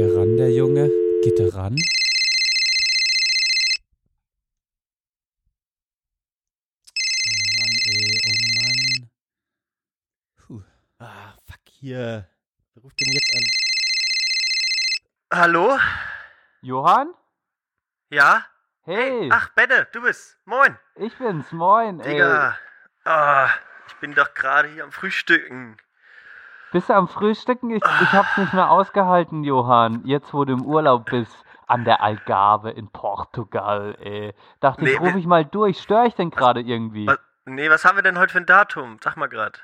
der ran, der Junge? Geht der ran? Oh Mann, ey, oh Mann. Puh. Ah, fuck hier. Wer ruft denn jetzt an? Hallo? Johann? Ja? Hey, Ach, Benne, du bist. Moin. ich bin's, moin. Ey. Digga. Ah, ich bin doch gerade hier am Frühstücken. Bist du am Frühstücken? Ich, ich hab's nicht mehr ausgehalten, Johann. Jetzt, wo du im Urlaub bist, an der Algarve in Portugal, ey. Dachte ich, Nee, ruf wir- ich mal durch. Störe ich denn gerade irgendwie? Was, nee, was haben wir denn heute für ein Datum? Sag mal grad.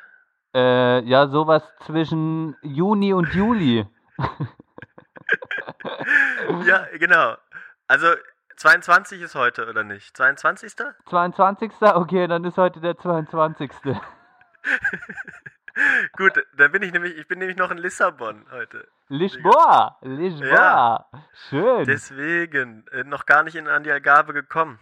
Äh, ja, sowas zwischen Juni und Juli. Ja, genau. Also, 22 ist heute, oder nicht? 22.? 22. Okay, dann ist heute der 22. Gut, dann bin ich nämlich, ich bin nämlich noch in Lissabon heute. Lisboa, Lisboa. Ja. Schön. Deswegen äh, noch gar nicht in, an die Algarve gekommen.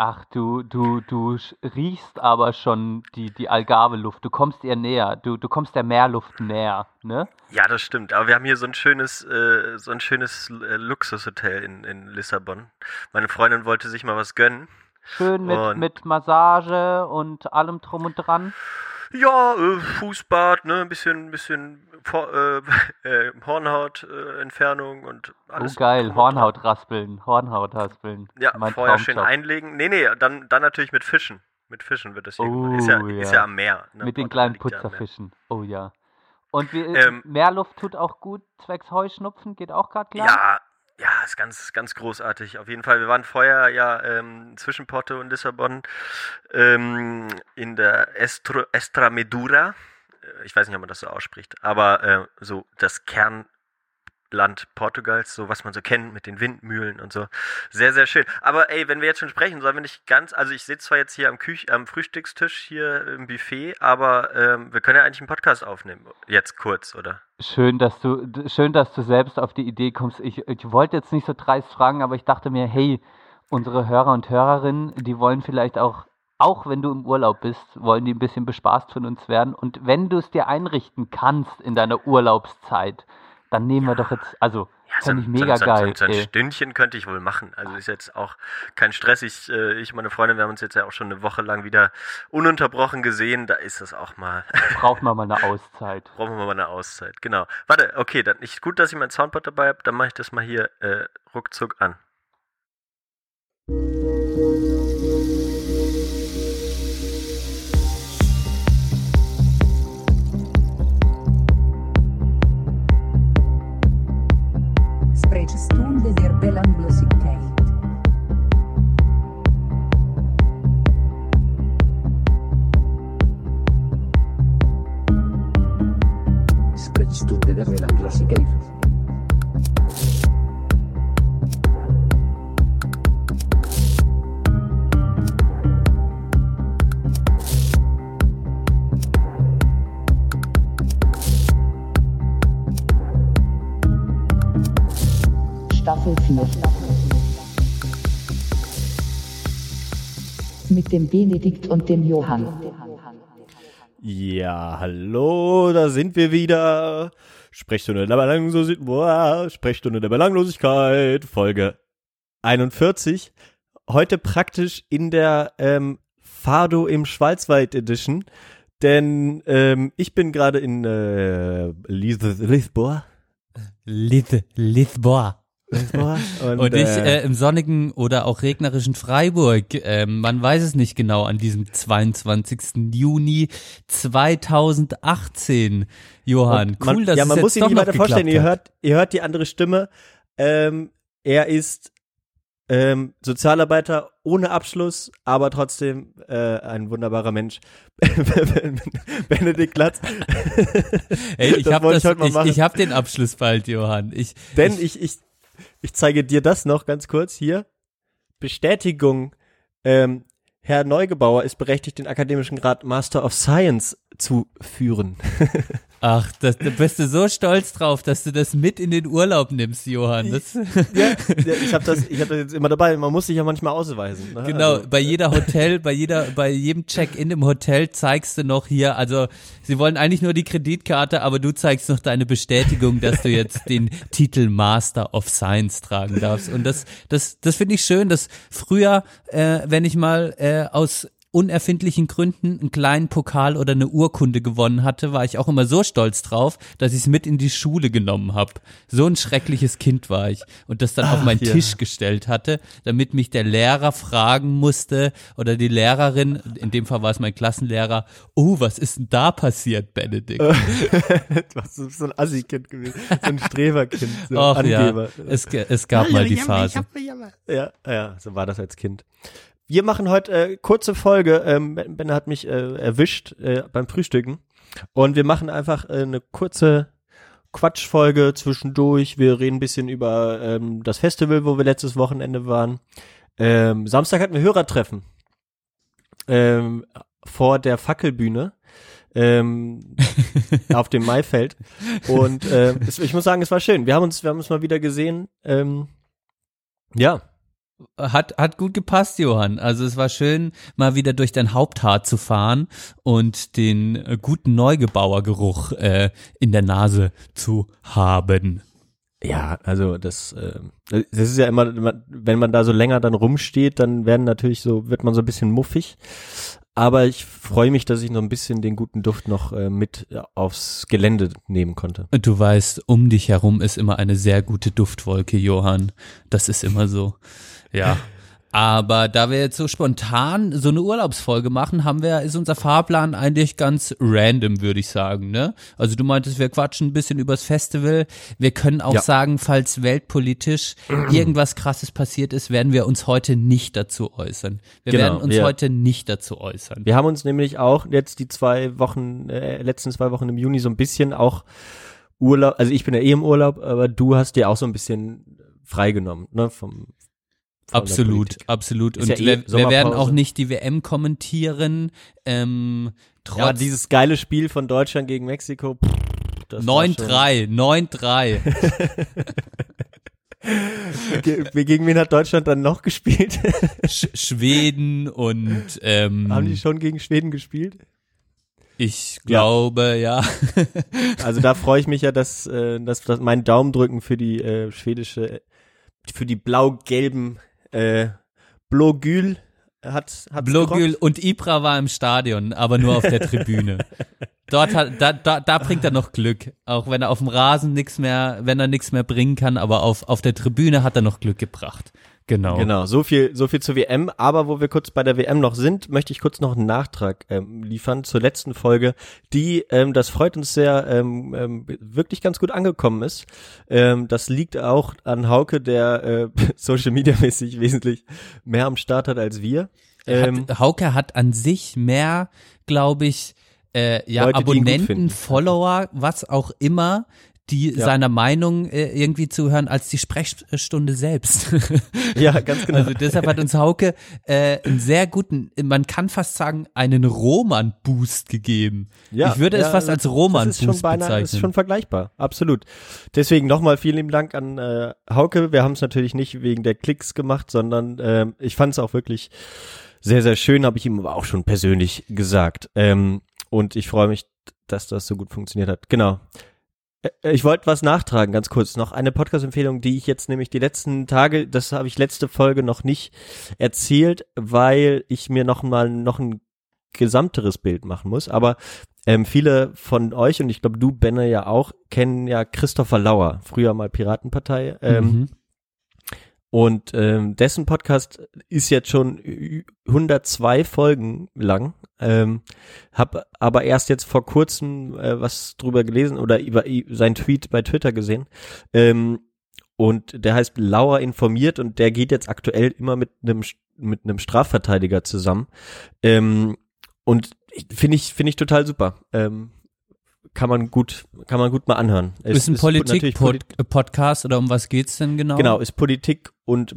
Ach, du, du, du riechst aber schon die, die Algarve-Luft. Du kommst ihr näher. Du, du kommst der Meerluft näher, ne? Ja, das stimmt. Aber wir haben hier so ein schönes, äh, so ein schönes äh, Luxushotel in, in Lissabon. Meine Freundin wollte sich mal was gönnen. Schön mit, Und- mit Massage und allem drum und dran. Ja, äh, Fußbad, ne, ein bisschen, bisschen äh, äh, Hornhautentfernung und alles. oh geil, Hornhaut raspeln, Hornhaut raspeln. Ja, mein vorher schön Traumjob. einlegen. Nee, nee, dann, dann natürlich mit Fischen. Mit Fischen wird das hier Oh. Ist ja, ist ja. ja am Meer. Ne? Mit den kleinen liegt ja. Putzerfischen. Oh ja. Und wie, Ähm, Meerluft tut auch gut, zwecks Heuschnupfen, geht auch gerade klar? Ja, ja, ist ganz, ganz großartig. Auf jeden Fall. Wir waren vorher ja ähm, zwischen Porto und Lissabon ähm, in der Estro, Estramedura. Äh, Ich weiß nicht, ob man das so ausspricht, aber äh, so das Kernland Portugals, so was man so kennt mit den Windmühlen und so. Sehr, sehr schön. Aber ey, wenn wir jetzt schon sprechen, sollen wir nicht ganz, also ich sitze zwar jetzt hier am, Küch am Frühstückstisch hier im Buffet, aber ähm, wir können ja eigentlich einen Podcast aufnehmen. Jetzt kurz, oder? Schön, dass du, schön, dass du selbst auf die Idee kommst. Ich, ich wollte jetzt nicht so dreist fragen, aber ich dachte mir, hey, unsere Hörer und Hörerinnen, die wollen vielleicht auch, auch wenn du im Urlaub bist, wollen die ein bisschen bespaßt von uns werden. Und wenn du es dir einrichten kannst in deiner Urlaubszeit, dann nehmen wir doch jetzt, also, Ja, fände ich mega so, geil. So, so ein. Stündchen könnte ich wohl machen. Also ist jetzt auch kein Stress. Ich, äh, ich und meine Freundin, wir haben uns jetzt ja auch schon eine Woche lang wieder ununterbrochen gesehen. Da ist das auch mal, Braucht man mal eine Auszeit. brauchen wir mal eine Auszeit. Genau. Warte, okay, dann ist gut, dass ich mein Soundboard dabei habe. Dann mache ich das mal hier äh, ruckzuck an. Spreekstoel der belangloosheid. Staffel 4. Mit dem Benedikt und dem Johann. Ja, hallo, da sind wir wieder. Sprechstunde der Belanglosigkeit, Sprechstunde der Belanglosigkeit, Folge 41. Heute praktisch in der ähm, Fado im Schwarzwald Edition, denn ähm, ich bin gerade in äh, Lis Lisboa. Lisboa. Und, Und ich äh, äh, im sonnigen oder auch regnerischen Freiburg. Ähm, man weiß es nicht genau an diesem 22. Juni 2018. Johann, man, cool, dass ja, es man jetzt muss sich doch nicht noch weiter vorstellen. Ihr hört, ihr hört die andere Stimme. Ähm, er ist ähm, Sozialarbeiter ohne Abschluss, aber trotzdem äh, ein wunderbarer Mensch. Benedikt Glatz. Ey, ich habe ich ich hab den Abschluss bald, Johann. Ich, Denn ich, ich, ich, zeige dir das noch ganz kurz hier. Bestätigung. Ähm, Herr Neugebauer ist berechtigt, den akademischen Grad Master of Science zu führen. Ach, das, da bist du so stolz drauf, dass du das mit in den Urlaub nimmst, Johann. Das, Ja, ich habe das, ich hab das jetzt immer dabei. Man muss sich ja manchmal ausweisen. Ne? genau, Also, bei jeder Hotel, bei jeder, bei jedem Check-in im Hotel zeigst du noch hier, also sie wollen eigentlich nur die Kreditkarte, aber du zeigst noch deine Bestätigung, dass du jetzt den Titel Master of Science tragen darfst. Und das, das, das finde ich schön, dass früher, äh, wenn ich mal äh, aus unerfindlichen Gründen einen kleinen Pokal oder eine Urkunde gewonnen hatte, war ich auch immer so stolz drauf, dass ich es mit in die Schule genommen habe. So ein schreckliches Kind war ich und das dann auf meinen ja. Tisch gestellt hatte, damit mich der Lehrer fragen musste oder die Lehrerin, in dem Fall war es mein Klassenlehrer, oh, was ist denn da passiert, Benedikt? du warst so ein Assi-Kind gewesen, so ein Streberkind, so Och ja, Angeber. es, ge- es gab mal die Phase. Ja, ja, so war das als Kind. Wir machen heute äh, kurze Folge. Ähm, Ben hat mich äh, erwischt äh, beim Frühstücken und wir machen einfach äh, eine kurze Quatschfolge zwischendurch. Wir reden ein bisschen über ähm, das Festival, wo wir letztes Wochenende waren. Ähm, Samstag hatten wir Hörertreffen ähm, vor der Fackelbühne ähm, auf dem Maifeld und äh, es, ich muss sagen, es war schön. Wir haben uns, wir haben uns mal wieder gesehen. Ähm, ja, Hat, hat gut gepasst, Johann. Also es war schön, mal wieder durch dein Haupthaar zu fahren und den äh, guten Neugebauergeruch äh, in der Nase zu haben. Ja, also das, äh, das ist ja immer, wenn man da so länger dann rumsteht, dann werden natürlich so, wird man so ein bisschen muffig. Aber ich freue mich, dass ich noch ein bisschen den guten Duft noch äh, mit aufs Gelände nehmen konnte. Und Du weißt, um dich herum ist immer eine sehr gute Duftwolke, Johann. Das ist immer so. Ja. Aber da wir jetzt so spontan so eine Urlaubsfolge machen, haben wir, ist unser Fahrplan eigentlich ganz random, würde ich sagen, ne? Also du meintest, wir quatschen ein bisschen übers Festival. Wir können auch Ja. sagen, falls weltpolitisch irgendwas krasses passiert ist, werden wir uns heute nicht dazu äußern. Wir Genau, werden uns wir- heute nicht dazu äußern. Wir haben uns nämlich auch jetzt die zwei Wochen, äh, letzten zwei Wochen im Juni so ein bisschen auch Urlaub, also ich bin ja eh im Urlaub, aber du hast dir auch so ein bisschen freigenommen, ne, vom Absolut, absolut. Ist Und ja eh wir, werden auch nicht die WM kommentieren. Ähm, trotz Ja, dieses geile Spiel von Deutschland gegen Mexiko. pff, das war schon- 9-3, 9-3. Ge- Gegen wen hat Deutschland dann noch gespielt? Sch Schweden und ähm, Haben die schon gegen Schweden gespielt? ich glaube, ja. Also da freue ich mich ja, dass, äh, dass, dass mein Daumendrücken für die äh, schwedische, für die blau-gelben äh, Blågul hat hat Blogül und Ibra war im Stadion, aber nur auf der Tribüne. Dort hat, da, da, da bringt er noch Glück. Auch wenn er auf dem Rasen nichts mehr, wenn er nichts mehr bringen kann, aber auf, auf der Tribüne hat er noch Glück gebracht. Genau. Genau, so viel, so viel zur WM. Aber wo wir kurz bei der WM noch sind, möchte ich kurz noch einen Nachtrag ähm, liefern zur letzten Folge, die, ähm, das freut uns sehr, ähm, ähm, wirklich ganz gut angekommen ist. Ähm, das liegt auch an Hauke, der äh, Social Media mäßig wesentlich mehr am Start hat als wir. Ähm, hat, Hauke hat an sich mehr, glaube ich, äh, ja, Leute, Abonnenten. Follower, was auch immer, die Ja. seiner Meinung äh, irgendwie zuhören, als die Sprechstunde selbst. ja, ganz genau. Also deshalb hat uns Hauke äh, einen sehr guten, man kann fast sagen, einen Roman-Boost gegeben. Ja, ich würde es ja, fast als Das Roman-Boost schon beinahe, bezeichnen. ist schon vergleichbar, absolut. Deswegen nochmal vielen lieben Dank an äh, Hauke. Wir haben es natürlich nicht wegen der Klicks gemacht, sondern ähm, ich fand es auch wirklich sehr, sehr schön, habe ich ihm aber auch schon persönlich gesagt. Ähm, und ich freue mich, dass das so gut funktioniert hat. Genau. Äh, Ich wollte was nachtragen, ganz kurz. Noch eine Podcast-Empfehlung, die ich jetzt nämlich die letzten Tage, das habe ich letzte Folge noch nicht erzählt, weil ich mir noch mal noch ein gesamteres Bild machen muss. Aber ähm, viele von euch, und ich glaube du, Benne, ja auch, kennen ja Christopher Lauer, früher mal Piratenpartei. Ähm, Mhm. Und ähm, dessen Podcast ist jetzt schon ü- 102 Folgen lang. Ähm, hab aber erst jetzt vor kurzem äh, was drüber gelesen oder über sein Tweet bei Twitter gesehen. Ähm, und der heißt Lauer informiert und der geht jetzt aktuell immer mit einem mit einem Strafverteidiger zusammen. Ähm, und finde ich finde ich total super. Ähm, kann man gut kann man gut mal anhören. Es ist ein natürlich Polit- Politik-Podcast oder um was geht's denn genau? Genau, ist Politik und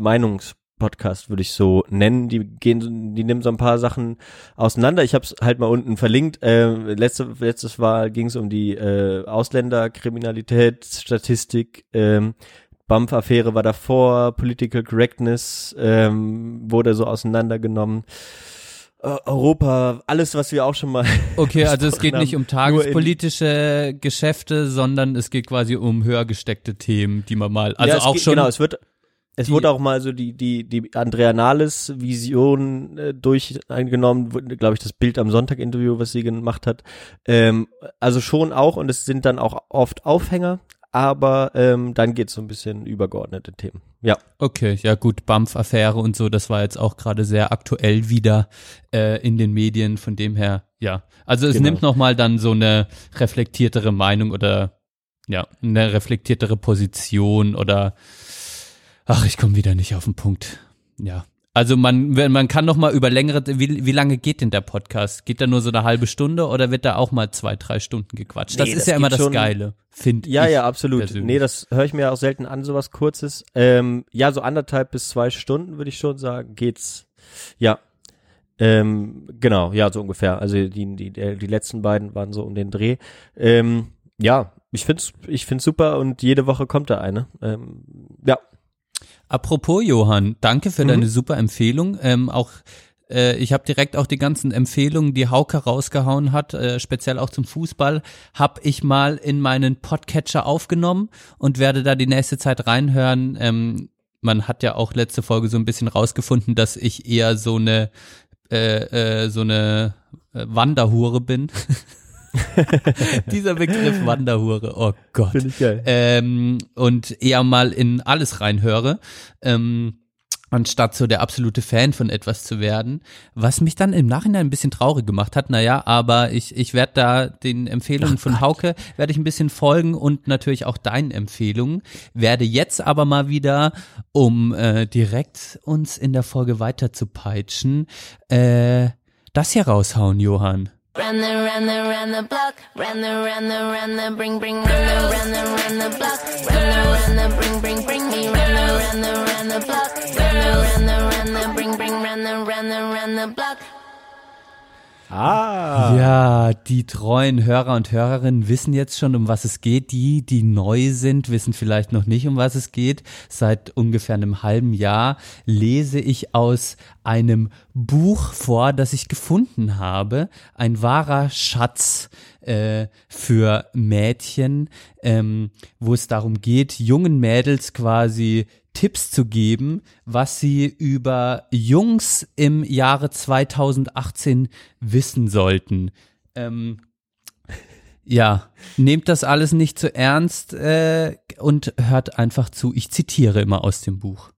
Podcast, würde ich so nennen. Die gehen, die nehmen so ein paar Sachen auseinander. Ich habe es halt mal unten verlinkt. Äh, letzte, letztes Mal ging es um die äh, Ausländerkriminalität, Statistik. Ähm, BAMF-Affäre war davor, Political Correctness ähm, wurde so auseinandergenommen. Äh, Europa, alles, was wir auch schon mal. Okay, also es geht besprochen nicht haben, um tagespolitische Geschäfte, sondern es geht quasi um höher gesteckte Themen, die man mal, also ja, auch geht, schon. Genau, es wird, es die- wurde auch mal so die, die, die Andrea Nahles Vision äh, durch eingenommen, glaube ich, das Bild am Sonntag-Interview, was sie gemacht hat. Ähm, also schon auch, und es sind dann auch oft Aufhänger, aber ähm, dann geht's so ein bisschen übergeordnete Themen. Ja, Okay, ja gut, BAMF-Affäre und so, das war jetzt auch gerade sehr aktuell wieder äh, in den Medien, von dem her, ja. Also es Genau. nimmt nochmal dann so eine reflektiertere Meinung oder ja, eine reflektiertere Position oder ach, ich komme wieder nicht auf den Punkt. Ja. Also man, wenn- man kann noch mal über längere, wie, wie lange geht denn der Podcast? Geht da nur so eine halbe Stunde oder wird da auch mal zwei, drei Stunden gequatscht? Das Nee, ist das ja immer das schon- Geile, finde ja, ich. ja, absolut. persönlich. Nee, das höre ich mir auch selten an, sowas Kurzes. Ähm, ja, so anderthalb bis zwei Stunden, würde ich schon sagen, geht's. Ja. Ähm, genau, ja, so ungefähr. Also die, die, die die letzten beiden waren so um den Dreh. Ähm, ja, ich find's, ich find's super und jede Woche kommt da eine. Ähm, ja, Apropos Johann, danke für Mhm. deine super Empfehlung. Ähm, auch äh, ich habe direkt auch die ganzen Empfehlungen, die Hauke rausgehauen hat, äh, speziell auch zum Fußball, habe ich mal in meinen Podcatcher aufgenommen und werde da die nächste Zeit reinhören. Ähm, man hat ja auch letzte Folge so ein bisschen rausgefunden, dass ich eher so eine äh, äh, so eine äh, Wanderhure bin. Dieser Begriff Wanderhure, oh Gott finde ich geil. ähm, und eher mal in alles reinhöre, ähm, anstatt so der absolute Fan von etwas zu werden, was mich dann im Nachhinein ein bisschen traurig gemacht hat. Naja, aber ich, ich werde da den Empfehlungen von Hauke, werde ich ein bisschen folgen und natürlich auch deinen Empfehlungen, werde jetzt aber mal wieder, um äh, direkt uns in der Folge weiter zu peitschen, äh, das hier raushauen, Johann. Run the, run the, run the block. Run the, run the, run the, bring, bring, run the, run the, run the block. Run the, run the, bring, bring, bring me. Run the, run the, run the block. Run the, run the, run the, bring, bring, run the, run the, run the block. Ah. Ja, die treuen Hörer und Hörerinnen wissen jetzt schon, um was es geht. Die, die neu sind, wissen vielleicht noch nicht, um was es geht. Seit ungefähr einem halben Jahr lese ich aus einem Buch vor, das ich gefunden habe. Ein wahrer Schatz äh, für Mädchen, ähm, wo es darum geht, jungen Mädels quasi Tipps zu geben, was sie über Jungs im Jahre 2018 wissen sollten. Ähm, ja, nehmt das alles nicht zu ernst äh, und hört einfach zu. Ich zitiere immer aus dem Buch.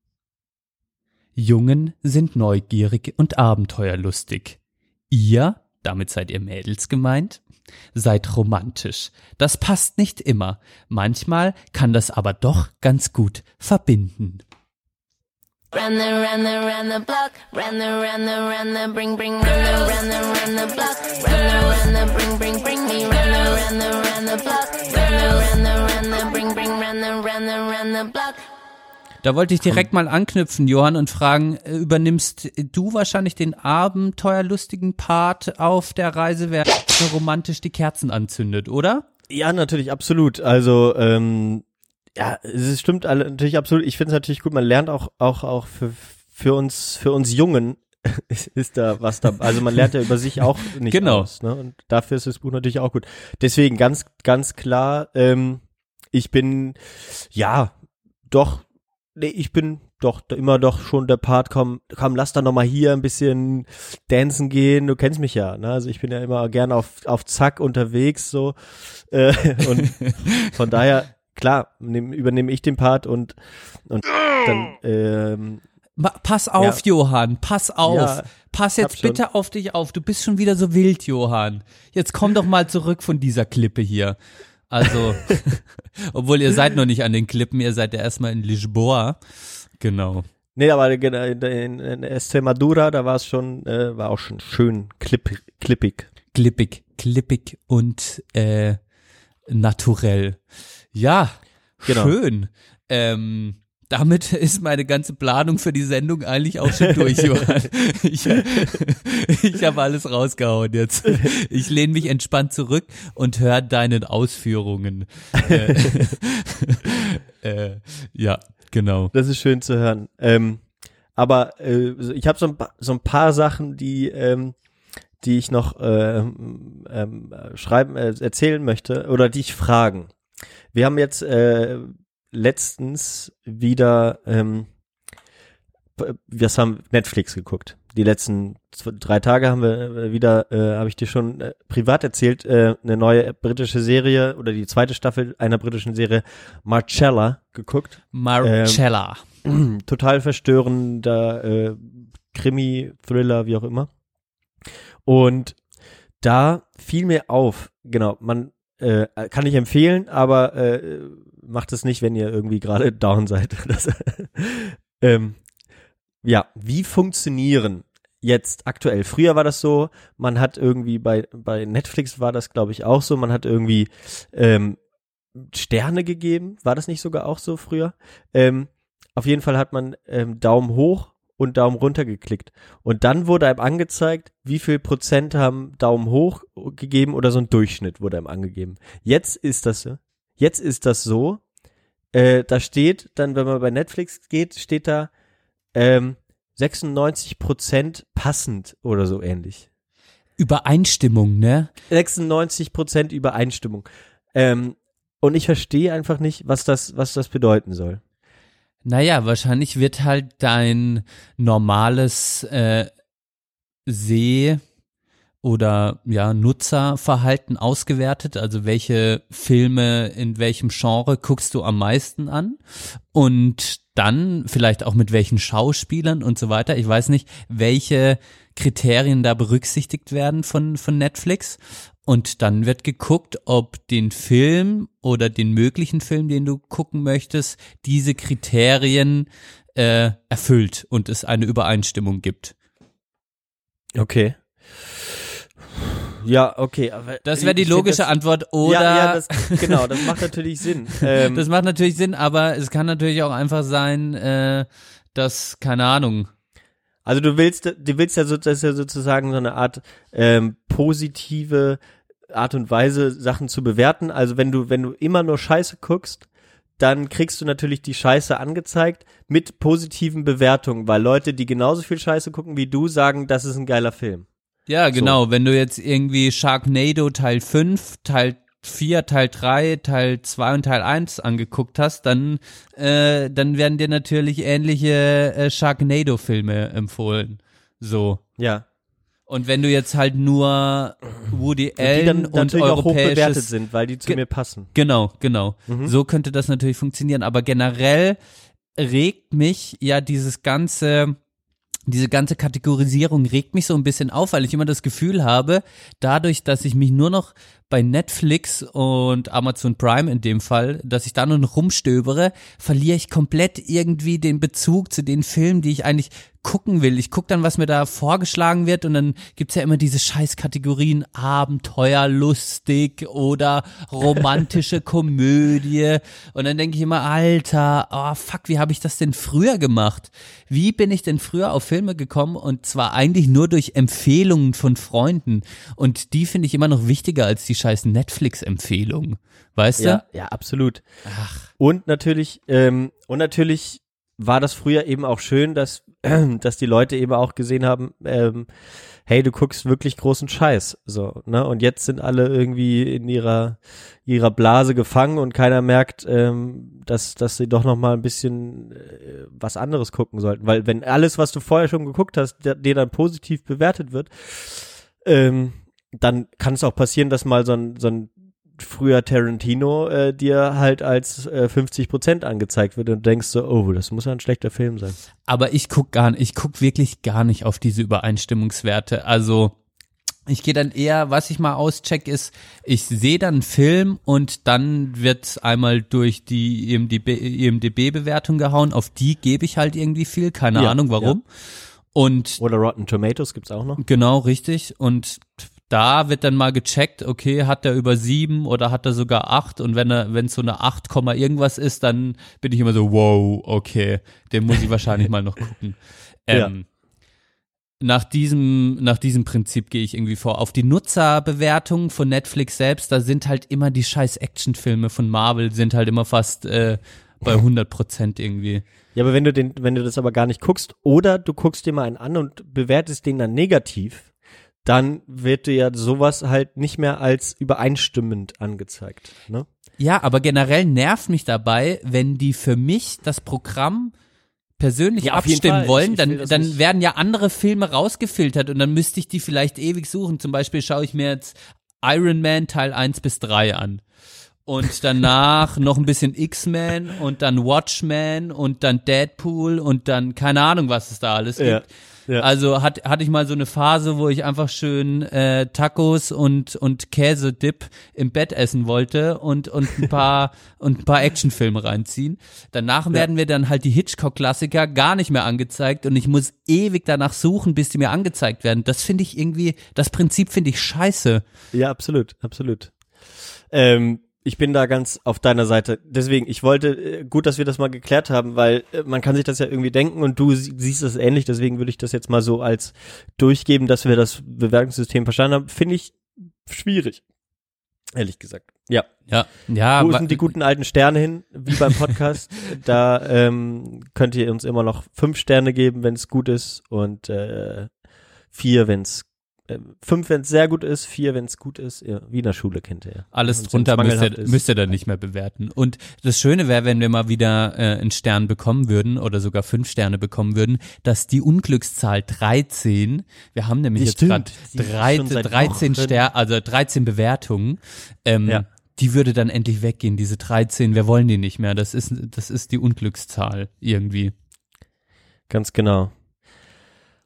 Jungen sind neugierig und abenteuerlustig. Ihr, damit seid ihr Mädels gemeint, seid romantisch. Das passt nicht immer. Manchmal kann das aber doch ganz gut verbinden. Run the, run the, run the block. Run the, run the, run the, bring, bring, run the, run the, run the block. Run the, run the, bring, bring, bring me. Run the, run the, run the block. Run the, run the, run the, bring, bring, run the, run the, run the block. Da wollte ich direkt mal anknüpfen, Johann, und fragen, äh, übernimmst du wahrscheinlich den abenteuerlustigen Part auf der Reise, wer so romantisch die Kerzen anzündet, oder? Ja, natürlich, absolut. Also, ähm, ja, es stimmt alle, natürlich absolut. Ich finde es natürlich gut, man lernt auch, auch, auch für, für uns, für uns Jungen ist, ist da was da. Also man lernt ja über sich auch nicht Genau. aus. Ne? Und dafür ist das Buch natürlich auch gut. Deswegen ganz, ganz klar, ähm, ich bin, ja, doch, nee, ich bin doch da immer doch schon der Part, komm, komm, lass doch noch mal hier ein bisschen dancen gehen, du kennst mich ja, ne? Also ich bin ja immer gerne auf, auf Zack unterwegs, so, äh, und von daher, klar, nehm, übernehme ich den Part und, und dann, ähm, pass auf, Ja. Johann, pass auf. Ja, pass jetzt schon. bitte auf dich auf. Du bist schon wieder so wild, Johann. Jetzt komm doch mal zurück von dieser Klippe hier. Also, obwohl ihr seid noch nicht an den Klippen, ihr seid ja erstmal in Lisboa. Genau. nee, aber in, in, in Estremadura, da war es schon, äh, war auch schon schön klipp, klippig. Klippig, klippig und äh, naturell. Ja, Genau. schön. Ähm, damit ist meine ganze Planung für die Sendung eigentlich auch schon durch, Johann. Ich, ich habe alles rausgehauen jetzt. Ich lehne mich entspannt zurück und höre deinen Ausführungen. Äh, äh, ja, genau. Das ist schön zu hören. Ähm, aber äh, ich habe so, ein pa- so ein paar Sachen, die ähm, die ich noch ähm, ähm, äh, schreiben äh, erzählen möchte oder die ich fragen. Wir haben jetzt äh, letztens wieder ähm, wir haben Netflix geguckt. Die letzten zwei, drei Tage haben wir äh, wieder, äh, habe ich dir schon äh, privat erzählt, äh, eine neue britische Serie oder die zweite Staffel einer britischen Serie Marcella geguckt Marcella. total verstörender äh, Krimi, Thriller, wie auch immer. Und da fiel mir auf, genau, man äh, kann ich empfehlen, aber äh, macht es nicht, wenn ihr irgendwie gerade down seid. Das, ähm, ja, wie funktionieren jetzt aktuell? Früher war das so, man hat irgendwie bei bei Netflix war das, glaube ich, auch so, man hat irgendwie ähm, Sterne gegeben. War das nicht sogar auch so früher? Ähm, auf jeden Fall hat man ähm, Daumen hoch und Daumen runter geklickt. Und dann wurde einem angezeigt, wie viel Prozent haben Daumen hoch gegeben oder so ein Durchschnitt wurde einem angegeben. Jetzt ist das so. Jetzt ist das so. Äh, da steht dann, wenn man bei Netflix geht, steht da ähm, 96 Prozent passend oder so ähnlich. Übereinstimmung, ne? 96 Prozent Übereinstimmung. Ähm, und ich verstehe einfach nicht, was das, was das bedeuten soll. Naja, wahrscheinlich wird halt dein normales äh, Seh- oder ja, Nutzerverhalten ausgewertet, also welche Filme in welchem Genre guckst du am meisten an und dann vielleicht auch mit welchen Schauspielern und so weiter. Ich weiß nicht, welche Kriterien da berücksichtigt werden von, von Netflix. Und dann wird geguckt, ob den Film oder den möglichen Film, den du gucken möchtest, diese Kriterien äh, erfüllt und es eine Übereinstimmung gibt. Okay. Ja, okay. Aber Das wäre die logische das, Antwort. Oder Ja, ja, das, genau, das macht natürlich Sinn. Ähm, das macht natürlich Sinn, aber es kann natürlich auch einfach sein, äh, dass, keine Ahnung, also du willst, du willst ja, so, das ja sozusagen so eine Art ähm, positive Art und Weise, Sachen zu bewerten. Also wenn du, wenn du immer nur Scheiße guckst, dann kriegst du natürlich die Scheiße angezeigt mit positiven Bewertungen, weil Leute, die genauso viel Scheiße gucken wie du, sagen, das ist ein geiler Film. Ja, genau. Wenn du jetzt irgendwie Sharknado Teil 5, Teil 4, Teil 3, Teil 2 und Teil 1 angeguckt hast, dann, äh, dann werden dir natürlich ähnliche äh, Sharknado-Filme empfohlen. So. Ja. Und wenn du jetzt halt nur Woody Und die Allen dann und auch hoch bewertet sind, weil die zu mir passen. Genau, genau. Mhm. So könnte das natürlich funktionieren. Aber generell regt mich ja dieses ganze, diese ganze Kategorisierung regt mich so ein bisschen auf, weil ich immer das Gefühl habe, dadurch, dass ich mich nur noch bei Netflix und Amazon Prime in dem Fall, dass ich da nur noch rumstöbere, verliere ich komplett irgendwie den Bezug zu den Filmen, die ich eigentlich gucken will. Ich gucke dann, was mir da vorgeschlagen wird und dann gibt's ja immer diese Scheißkategorien Abenteuer, lustig oder romantische Komödie und dann denke ich immer, Alter, oh fuck, wie habe ich das denn früher gemacht? Wie bin ich denn früher auf Filme gekommen und zwar eigentlich nur durch Empfehlungen von Freunden und die finde ich immer noch wichtiger als die scheiß Netflix-Empfehlungen. Weißt Ja, du? ja, absolut. Und natürlich, ähm, und natürlich war das früher eben auch schön, dass, dass die Leute eben auch gesehen haben, ähm, hey, du guckst wirklich großen Scheiß, so, ne? Und jetzt sind alle irgendwie in ihrer, ihrer Blase gefangen und keiner merkt, ähm, dass, dass sie doch noch mal ein bisschen äh, was anderes gucken sollten. Weil wenn alles, was du vorher schon geguckt hast, der- dir dann positiv bewertet wird, ähm, dann kann es auch passieren, dass mal so ein, so ein früher Tarantino äh, dir halt als äh, 50 Prozent angezeigt wird und denkst so, oh, das muss ja ein schlechter Film sein. Aber ich guck gar nicht, ich guck wirklich gar nicht auf diese Übereinstimmungswerte. Also ich gehe dann eher, was ich mal auscheck, ist, ich sehe dann einen Film und dann wird einmal durch die E IMDb, IMDb-Bewertung gehauen. Auf die gebe ich halt irgendwie viel, keine Ja, Ahnung warum. Und Oder Rotten Tomatoes gibt's auch noch. Genau, richtig. Und da wird dann mal gecheckt, okay, hat er über sieben oder hat er sogar acht und wenn er, wenn es so eine 8, Komma irgendwas ist, dann bin ich immer so, wow, okay, den muss ich wahrscheinlich mal noch gucken. Ja. Ähm, nach diesem, nach diesem Prinzip gehe ich irgendwie vor. Auf die Nutzerbewertung von Netflix selbst, da sind halt immer die scheiß Actionfilme von Marvel, sind halt immer fast äh, bei 100 Prozent irgendwie. Ja, aber wenn du den, wenn du das aber gar nicht guckst oder du guckst dir mal einen an und bewertest den dann negativ, dann wird dir ja sowas halt nicht mehr als übereinstimmend angezeigt, ne? Ja, aber generell nervt mich dabei, wenn die für mich das Programm persönlich Ja, abstimmen wollen, Ich- ich dann, dann nicht- werden ja andere Filme rausgefiltert und dann müsste ich die vielleicht ewig suchen. Zum Beispiel schaue ich mir jetzt Iron Man Teil 1 bis 3 an. Und danach noch ein bisschen X-Men und dann Watchmen und dann Deadpool und dann keine Ahnung, was es da alles Ja, gibt. Ja. Also hat, hatte ich mal so eine Phase, wo ich einfach schön äh, Tacos und, und Käsedip im Bett essen wollte und, und ein paar und ein paar Actionfilme reinziehen. Danach werden mir dann halt die Hitchcock-Klassiker gar nicht mehr angezeigt und ich muss ewig danach suchen, bis die mir angezeigt werden. Das finde ich irgendwie, das Prinzip finde ich scheiße. Ja, absolut, absolut. Ähm, ich bin da ganz auf deiner Seite. Deswegen, ich wollte, äh, gut, dass wir das mal geklärt haben, weil äh, man kann sich das ja irgendwie denken und du sie- siehst es ähnlich, deswegen würde ich das jetzt mal so als durchgeben, dass wir das Bewertungssystem verstanden haben. Finde ich schwierig. Ehrlich gesagt. Ja. Ja, ja. Wo sind die guten alten Sterne hin, wie beim Podcast? da ähm, könnt ihr uns immer noch fünf Sterne geben, wenn es gut ist und äh, vier, wenn es fünf, wenn es sehr gut ist, vier, wenn es gut ist. Ja, wie in der Schule kennt ihr. Alles Wenn's drunter müsst ihr, ist. müsst ihr dann nicht mehr bewerten. Und das Schöne wäre, wenn wir mal wieder äh, einen Stern bekommen würden oder sogar fünf Sterne bekommen würden, dass die Unglückszahl 13, wir haben nämlich jetzt gerade Die ist schon 13, seit 13 Wochen. Sterne, also 13 Bewertungen, ähm, Ja. die würde dann endlich weggehen, diese 13, wir wollen die nicht mehr, das ist, das ist die Unglückszahl irgendwie. Ganz genau.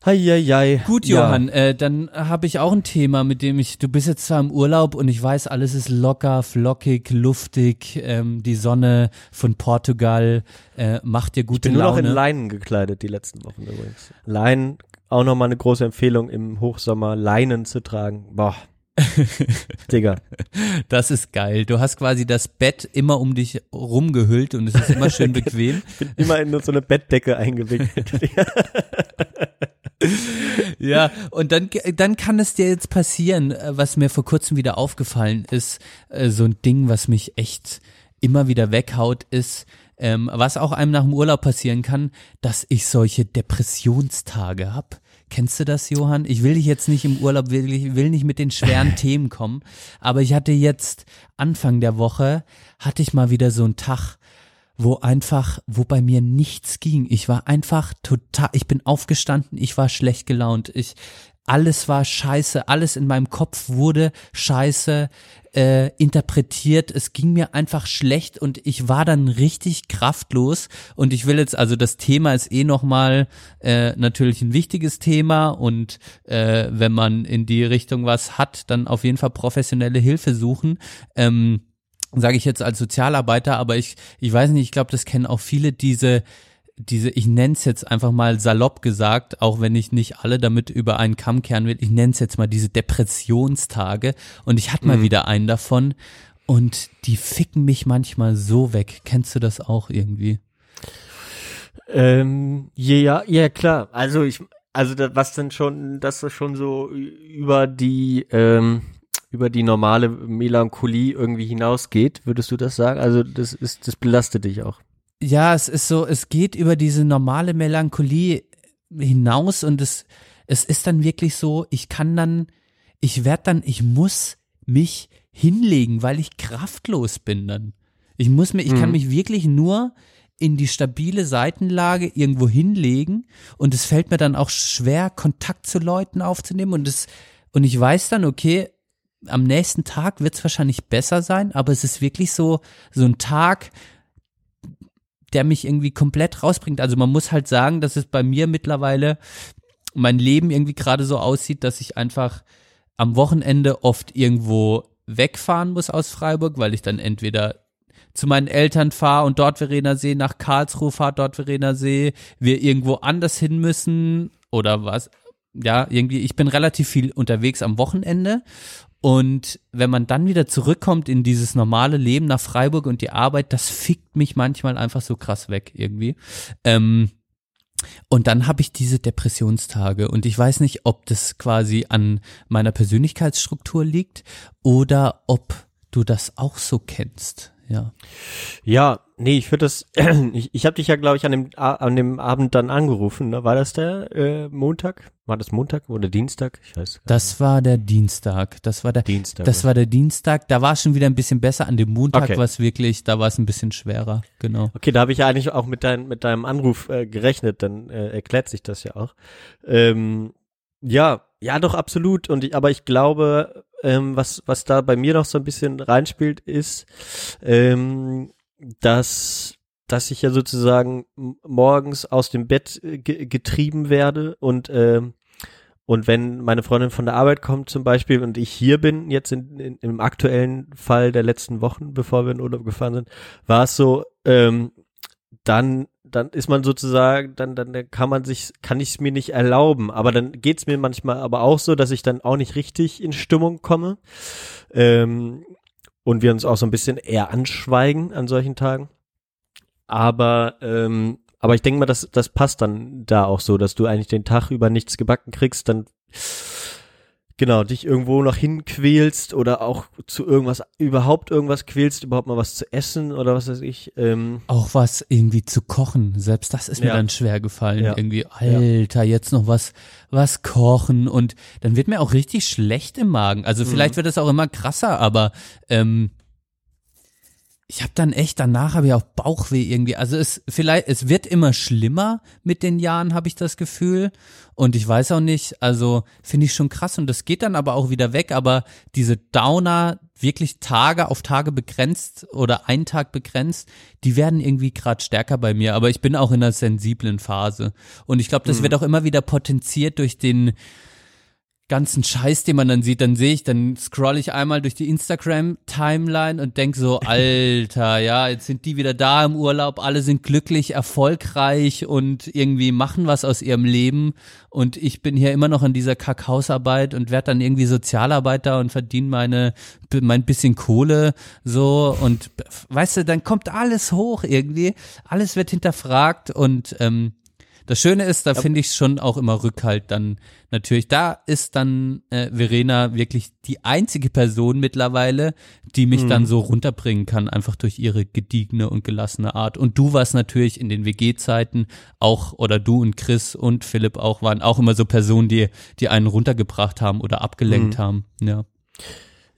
Heieiei. Gut, Ja. Johann, äh, dann habe ich auch ein Thema, mit dem ich, du bist jetzt zwar im Urlaub und ich weiß, alles ist locker, flockig, luftig, ähm, die Sonne von Portugal äh, macht dir Ich gute bin nur noch in Laune. Leinen gekleidet die letzten Wochen übrigens. Leinen, auch nochmal eine große Empfehlung im Hochsommer, Leinen zu tragen. Boah. Digga. das ist geil. Du hast quasi das Bett immer um dich rumgehüllt und es ist immer schön bequem. Bin immer in so eine Bettdecke eingewickelt. Ja, und dann, dann kann es dir jetzt passieren, äh, was mir vor kurzem wieder aufgefallen ist, äh, so ein Ding, was mich echt immer wieder weghaut, ist, ähm, was auch einem nach dem Urlaub passieren kann, dass ich solche Depressionstage hab. Kennst du das, Johann? Ich will dich jetzt nicht im Urlaub, will, ich will nicht mit den schweren Themen kommen, aber ich hatte jetzt Anfang der Woche, hatte ich mal wieder so einen Tag, wo einfach, wo bei mir nichts ging. Ich war einfach total, ich bin aufgestanden, ich war schlecht gelaunt, ich, alles war scheiße, alles in meinem Kopf wurde scheiße äh, interpretiert. Es ging mir einfach schlecht und ich war dann richtig kraftlos. Und ich will jetzt, also das Thema ist eh nochmal äh, natürlich ein wichtiges Thema und äh, wenn man in die Richtung was hat, dann auf jeden Fall professionelle Hilfe suchen. Ähm, sage ich jetzt als Sozialarbeiter, aber ich, ich weiß nicht, ich glaube, das kennen auch viele, diese, diese, ich nenne es jetzt einfach mal salopp gesagt, auch wenn ich nicht alle damit über einen Kamm kehren will, ich nenne es jetzt mal diese Depressionstage und ich hatte mal wieder einen davon und die ficken mich manchmal so weg. Kennst du das auch irgendwie? ähm, ja, ja, klar. Also ich, also da, was denn schon, dass das schon so über die, ähm, über die normale Melancholie irgendwie hinausgeht, würdest du das sagen? Also das ist, das belastet dich auch. Ja, es ist so, es geht über diese normale Melancholie hinaus und es, es ist dann wirklich so, ich kann dann, ich werde dann, ich muss mich hinlegen, weil ich kraftlos bin dann. Ich muss mir, ich kann Mhm. mich wirklich nur in die stabile Seitenlage irgendwo hinlegen und es fällt mir dann auch schwer, Kontakt zu Leuten aufzunehmen und es, und ich weiß dann, okay, am nächsten Tag wird es wahrscheinlich besser sein, aber es ist wirklich so, so ein Tag, der mich irgendwie komplett rausbringt. Also man muss halt sagen, dass es bei mir mittlerweile mein Leben irgendwie gerade so aussieht, dass ich einfach am Wochenende oft irgendwo wegfahren muss aus Freiburg, weil ich dann entweder zu meinen Eltern fahre und dort Verena See, nach Karlsruhe fahre, dort Verena See, wir irgendwo anders hin müssen oder was, ja, irgendwie, ich bin relativ viel unterwegs am Wochenende und wenn man dann wieder zurückkommt in dieses normale Leben nach Freiburg und die Arbeit, das fickt mich manchmal einfach so krass weg irgendwie. Ähm, und dann habe ich diese Depressionstage und ich weiß nicht, ob das quasi an meiner Persönlichkeitsstruktur liegt oder ob du das auch so kennst. Ja. Ja, nee, ich würde das, ich, ich habe dich ja, glaube ich, an dem, an dem Abend dann angerufen. Ne? War das der äh, Montag? War das Montag oder Dienstag? Ich weiß. Das war der Dienstag. Das war der. Dienstag. Das war der Dienstag. Da war es schon wieder ein bisschen besser. An dem Montag Okay. war es wirklich, da war es ein bisschen schwerer. Genau. Okay, da habe ich ja eigentlich auch mit, dein, mit deinem Anruf äh, gerechnet, dann äh, erklärt sich das ja auch. Ähm, ja, ja, doch absolut. Und ich, aber ich glaube, ähm, was was da bei mir noch so ein bisschen reinspielt, ist, ähm, dass dass ich ja sozusagen morgens aus dem Bett äh, ge getrieben werde und ähm, und wenn meine Freundin von der Arbeit kommt zum Beispiel und ich hier bin, jetzt in, in, im aktuellen Fall der letzten Wochen, bevor wir in Urlaub gefahren sind, war es so, ähm, dann, dann ist man sozusagen, dann, dann kann man sich, kann ich es mir nicht erlauben. Aber dann geht's mir manchmal aber auch so, dass ich dann auch nicht richtig in Stimmung komme. Ähm, und wir uns auch so ein bisschen eher anschweigen an solchen Tagen. Aber, ähm, aber ich denke mal, das, das passt dann da auch so, dass du eigentlich den Tag über nichts gebacken kriegst, dann genau, dich irgendwo noch hinquälst oder auch zu irgendwas, überhaupt irgendwas quälst, überhaupt mal was zu essen oder was weiß ich. Ähm, Auch was irgendwie zu kochen, selbst das ist mir Ja. dann schwer gefallen. Ja. Irgendwie, Alter, jetzt noch was, was kochen und dann wird mir auch richtig schlecht im Magen. Also Mhm. vielleicht wird es auch immer krasser, aber ähm, ich habe dann echt danach habe ich auch Bauchweh irgendwie. Also es vielleicht es wird immer schlimmer mit den Jahren, habe ich das Gefühl. Und ich weiß auch nicht, also finde ich schon krass und das geht dann aber auch wieder weg. Aber diese Downer wirklich Tage auf Tage begrenzt oder ein Tag begrenzt, die werden irgendwie gerade stärker bei mir. Aber ich bin auch in einer sensiblen Phase und ich glaube, das wird auch immer wieder potenziert durch den ganzen Scheiß, den man dann sieht, dann sehe ich, dann scroll ich einmal durch die Instagram-Timeline und denk so, Alter, ja, jetzt sind die wieder da im Urlaub, alle sind glücklich, erfolgreich und irgendwie machen was aus ihrem Leben. Und ich bin hier immer noch an dieser Kackhausarbeit und werde dann irgendwie Sozialarbeiter und verdiene meine, mein bisschen Kohle so. Und weißt du, dann kommt alles hoch irgendwie, alles wird hinterfragt und ähm, das Schöne ist, da finde ich schon auch immer Rückhalt dann natürlich. Da ist dann äh, Verena wirklich die einzige Person mittlerweile, die mich dann so runterbringen kann, einfach durch ihre gediegene und gelassene Art. Und du warst natürlich in den WG-Zeiten auch, oder du und Chris und Philipp auch, waren auch immer so Personen, die, die einen runtergebracht haben oder abgelenkt haben. Ja.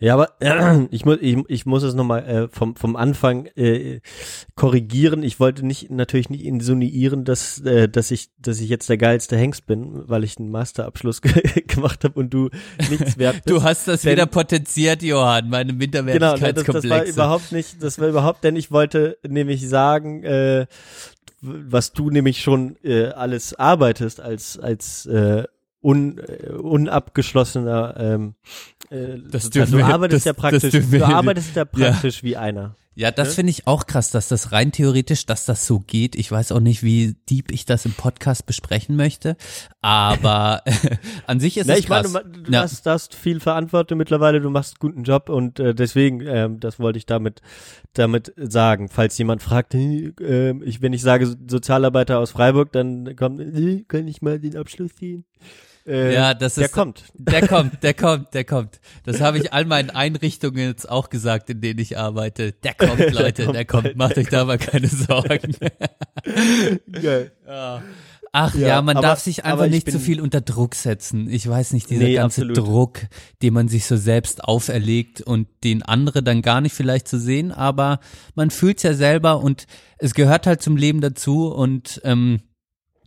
Ja, aber äh, ich muss ich, ich muss es nochmal äh, vom vom Anfang äh, korrigieren. Ich wollte nicht natürlich nicht insinuieren, dass äh, dass ich dass ich jetzt der geilste Hengst bin, weil ich einen Masterabschluss ge gemacht habe und du nichts wert bist. Du hast das Denn- wieder potenziert, Johann, meine Genau, ne, das, das war Minderwertigkeitskomplexe. überhaupt nicht, das war überhaupt, denn ich wollte nämlich sagen, äh, was du nämlich schon äh, alles arbeitest als als äh, un, äh, unabgeschlossener ähm, äh, Das sozusagen. dürfen du wir- arbeitest das- ja praktisch, wir- du arbeitest ja Ja. praktisch wie einer. Ja, das Ne? finde ich auch krass, dass das rein theoretisch, dass das so geht. Ich weiß auch nicht, wie deep ich das im Podcast besprechen möchte, aber an sich ist Na, es ich meine, krass. du, du ja. hast, hast viel Verantwortung mittlerweile, du machst einen guten Job und äh, deswegen, ähm, das wollte ich damit damit sagen. Falls jemand fragt, äh, ich, wenn ich sage Sozialarbeiter aus Freiburg, dann kommt, kann ich mal den Abschluss ziehen? Äh, Ja, das der ist- kommt. Der kommt, der kommt, der kommt. Das habe ich all meinen Einrichtungen jetzt auch gesagt, in denen ich arbeite. Der kommt, Leute, der kommt. bald, Macht euch da mal keine Sorgen. Geil. Ach ja, Ja, man aber- darf sich einfach nicht zu viel unter Druck setzen. Ich weiß nicht, dieser Nee, ganze absolut. Druck, den man sich so selbst auferlegt und den andere dann gar nicht vielleicht zu sehen, aber man fühlt's ja selber und es gehört halt zum Leben dazu und ähm,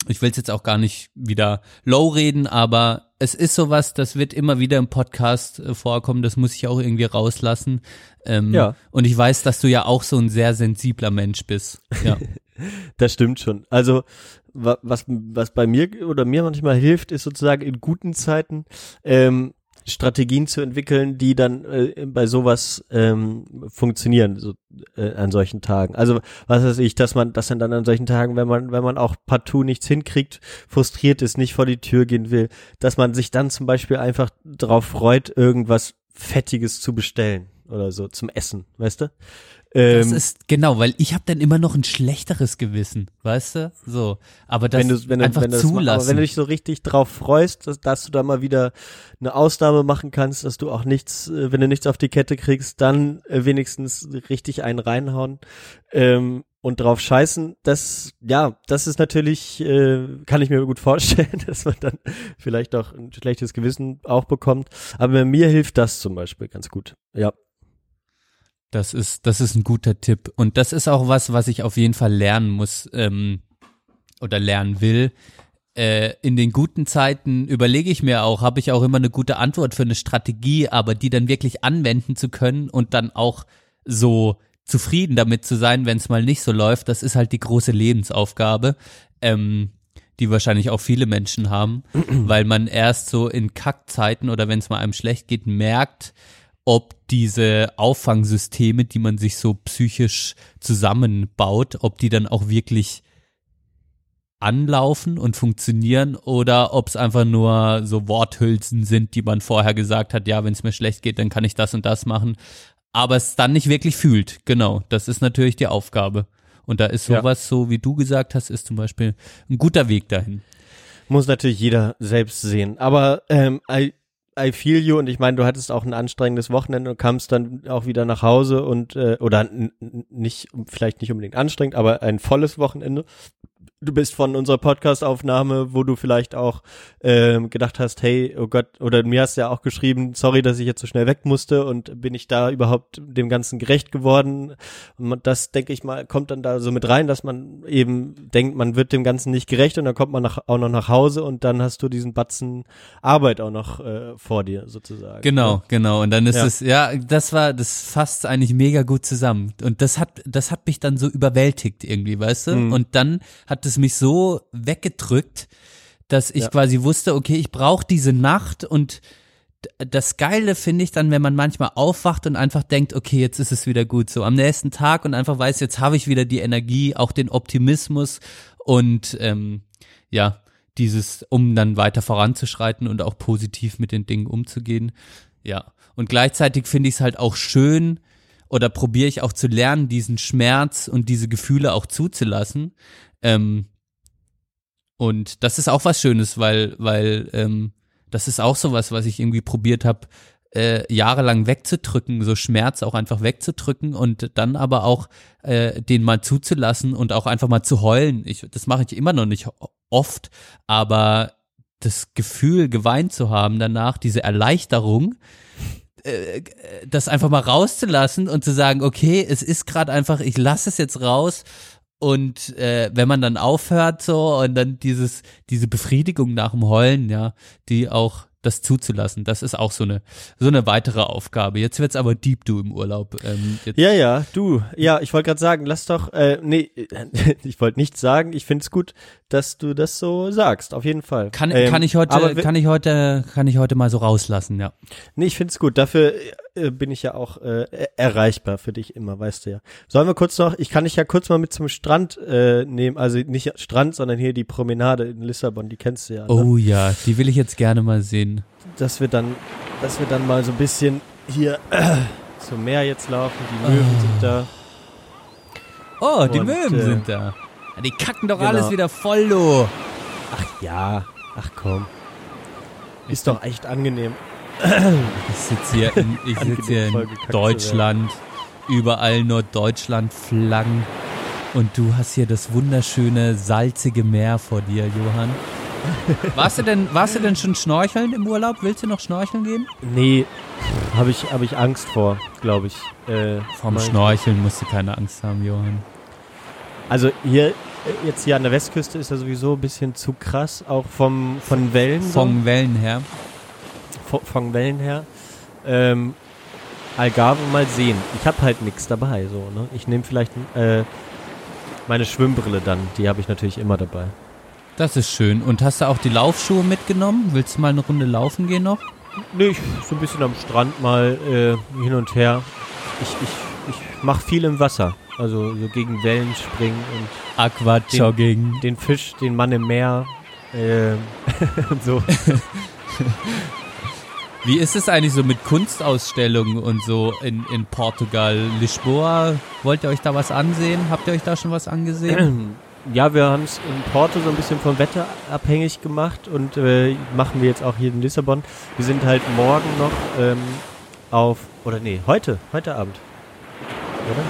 ich will jetzt auch gar nicht wieder low reden, aber es ist sowas, das wird immer wieder im Podcast äh, vorkommen, das muss ich auch irgendwie rauslassen. Ähm, Ja. Und ich weiß, dass du ja auch so ein sehr sensibler Mensch bist. Ja. Das stimmt schon. Also wa- was was bei mir oder mir manchmal hilft, ist sozusagen in guten Zeiten ähm, Strategien zu entwickeln, die dann äh, bei sowas ähm, funktionieren. So, äh, an solchen Tagen. Also was weiß ich, dass man, dass man dann an solchen Tagen, wenn man, wenn man auch partout nichts hinkriegt, frustriert ist, nicht vor die Tür gehen will, dass man sich dann zum Beispiel einfach darauf freut, irgendwas Fettiges zu bestellen oder so zum Essen, weißt du? Das Ähm, ist genau, weil ich habe dann immer noch ein schlechteres Gewissen, weißt du? So, aber das wenn du, wenn du, einfach wenn du das zulassen. aber wenn du dich so richtig drauf freust, dass, dass du da mal wieder eine Ausnahme machen kannst, dass du auch nichts, äh, wenn du nichts auf die Kette kriegst, dann äh, wenigstens richtig einen reinhauen ähm, und drauf scheißen. Das, ja, das ist natürlich, äh, kann ich mir gut vorstellen, dass man dann vielleicht auch ein schlechtes Gewissen auch bekommt. Aber mir hilft das zum Beispiel ganz gut. Ja. Das ist, das ist ein guter Tipp. Und das ist auch was, was ich auf jeden Fall lernen muss ähm, oder lernen will. Äh, in den guten Zeiten überlege ich mir auch, habe ich auch immer eine gute Antwort für eine Strategie, aber die dann wirklich anwenden zu können und dann auch so zufrieden damit zu sein, wenn es mal nicht so läuft, das ist halt die große Lebensaufgabe, ähm, die wahrscheinlich auch viele Menschen haben, weil man erst so in Kackzeiten oder wenn es mal einem schlecht geht, merkt, ob diese Auffangsysteme, die man sich so psychisch zusammenbaut, ob die dann auch wirklich anlaufen und funktionieren oder ob es einfach nur so Worthülsen sind, die man vorher gesagt hat, ja, wenn es mir schlecht geht, dann kann ich das und das machen, aber es dann nicht wirklich fühlt. Genau, das ist natürlich die Aufgabe. Und da ist Ja. sowas, so wie du gesagt hast, ist zum Beispiel ein guter Weg dahin. Muss natürlich jeder selbst sehen. Aber ähm, I, feel you und ich meine, du hattest auch ein anstrengendes Wochenende und kamst dann auch wieder nach Hause und äh, oder nicht, vielleicht nicht unbedingt anstrengend, aber ein volles Wochenende. Du bist von unserer Podcast-Aufnahme, wo du vielleicht auch ähm, gedacht hast, hey, oh Gott, oder mir hast du ja auch geschrieben, sorry, dass ich jetzt so schnell weg musste und bin ich da überhaupt dem Ganzen gerecht geworden? Und das, denke ich mal, kommt dann da so mit rein, dass man eben denkt, man wird dem Ganzen nicht gerecht und dann kommt man nach, auch noch nach Hause und dann hast du diesen Batzen Arbeit auch noch äh, vor dir sozusagen. Genau, genau. Und dann ist Ja. es, ja, das war, das fasst eigentlich mega gut zusammen. Und das hat, das hat mich dann so überwältigt irgendwie, weißt du? Mhm. Und dann hat es mich so weggedrückt, dass ich Ja. quasi wusste, okay, ich brauche diese Nacht und das Geile finde ich dann, wenn man manchmal aufwacht und einfach denkt, okay, jetzt ist es wieder gut so am nächsten Tag und einfach weiß, jetzt habe ich wieder die Energie, auch den Optimismus und ähm, ja, dieses, um dann weiter voranzuschreiten und auch positiv mit den Dingen umzugehen. Ja. Und gleichzeitig finde ich es halt auch schön oder probiere ich auch zu lernen, diesen Schmerz und diese Gefühle auch zuzulassen. Ähm, und das ist auch was Schönes, weil, weil ähm, das ist auch sowas, was ich irgendwie probiert habe, äh, jahrelang wegzudrücken, so Schmerz auch einfach wegzudrücken und dann aber auch äh, den mal zuzulassen und auch einfach mal zu heulen. Ich, das mache ich immer noch nicht oft, aber das Gefühl, geweint zu haben danach, diese Erleichterung, äh, das einfach mal rauszulassen und zu sagen, okay, es ist gerade einfach, ich lasse es jetzt raus. Und äh, wenn man dann aufhört so und dann dieses diese Befriedigung nach dem Heulen, ja, die auch das zuzulassen, das ist auch so eine so eine weitere Aufgabe. Jetzt wird's aber deep du im Urlaub. Ähm, Ja, ja, du. Ja, ich wollte gerade sagen, lass doch, äh, nee, ich wollte nichts sagen. Ich find's gut, dass du das so sagst, auf jeden Fall. Kann, Ähm, kann ich heute kann ich heute kann ich heute mal so rauslassen, ja. Nee, ich find's gut. Dafür äh, bin ich ja auch äh, er- erreichbar für dich immer, weißt du ja. Sollen wir kurz noch, ich kann dich ja kurz mal mit zum Strand äh, nehmen, also nicht Strand, sondern hier die Promenade in Lissabon, die kennst du ja. Ne? Oh ja, die will ich jetzt gerne mal sehen. Dass wir dann, dass wir dann mal so ein bisschen hier äh, zum Meer jetzt laufen, die Möwen Ah. sind da. Oh, die Und, Möwen äh, sind da. Ja, Die kacken doch genau. alles wieder voll, du. Ach ja, ach komm. Ist doch echt angenehm. Ich sitze hier in, ich sitz hier in Deutschland, überall nur Deutschland-Flaggen und du hast hier das wunderschöne, salzige Meer vor dir, Johann. Warst du denn, warst du denn schon schnorcheln im Urlaub? Willst du noch schnorcheln gehen? Nee, habe ich, hab ich Angst vor, glaube ich. Äh, Vom Schnorcheln musst du keine Angst haben, Johann. Also hier, äh, jetzt hier an der Westküste ist ja sowieso ein bisschen zu krass, auch vom, von Wellen. so. Von Wellen her. von, von Wellen her. Ähm, Algarve mal sehen. Ich habe halt nichts dabei, so, ne? Ich nehme vielleicht äh, meine Schwimmbrille dann, die habe ich natürlich immer dabei. Das ist schön. Und hast du auch die Laufschuhe mitgenommen? Willst du mal eine Runde laufen gehen noch? Nee, ich, so ein bisschen am Strand mal äh, hin und her. Ich, ich ich mache viel im Wasser. Also so gegen Wellen springen und Aquajogging. den Fisch, den Mann im Meer. Ähm, und so. Wie ist es eigentlich so mit Kunstausstellungen und so in, in Portugal? Lisboa, wollt ihr euch da was ansehen? Habt ihr euch da schon was angesehen? Ja, wir haben es in Porto so ein bisschen vom Wetter abhängig gemacht und äh, machen wir jetzt auch hier in Lissabon. Wir sind halt morgen noch ähm, auf, oder nee, heute, heute Abend. Oder?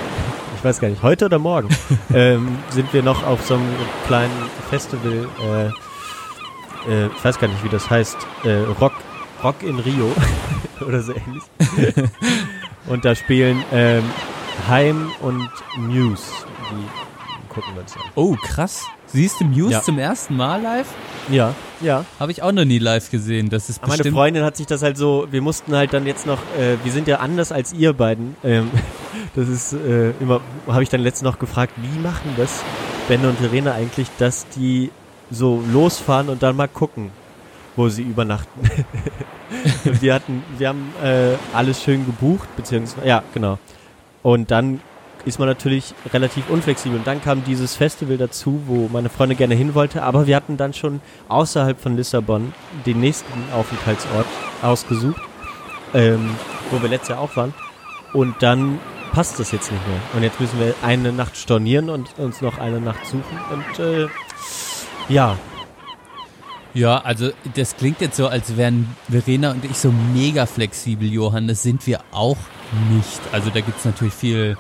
Ich weiß gar nicht, heute oder morgen ähm, sind wir noch auf so einem kleinen Festival, äh, äh, ich weiß gar nicht, wie das heißt, äh, Rock, Rock in Rio oder so ähnlich. und da spielen ähm, Heim und Muse. Die gucken wir uns an. Oh, krass. Siehst du Muse Ja. zum ersten Mal live? Ja, ja. Habe ich auch noch nie live gesehen. Das ist Meine bestimmt. Freundin hat sich das halt so, wir mussten halt dann jetzt noch, äh, wir sind ja anders als ihr beiden. Ähm, das ist äh, immer, habe ich dann letztens noch gefragt, wie machen das Ben und Verena eigentlich, dass die so losfahren und dann mal gucken, wo sie übernachten. wir hatten, wir haben äh, alles schön gebucht, beziehungsweise, ja, genau. Und dann ist man natürlich relativ unflexibel. Und dann kam dieses Festival dazu, wo meine Freundin gerne hin wollte, aber wir hatten dann schon außerhalb von Lissabon den nächsten Aufenthaltsort ausgesucht, ähm, wo wir letztes Jahr auch waren. Und dann passt das jetzt nicht mehr. Und jetzt müssen wir eine Nacht stornieren und uns noch eine Nacht suchen. Und äh, ja, Ja, also das klingt jetzt so, als wären Verena und ich so mega flexibel, Johann. Das sind wir auch nicht. Also da gibt's natürlich viel,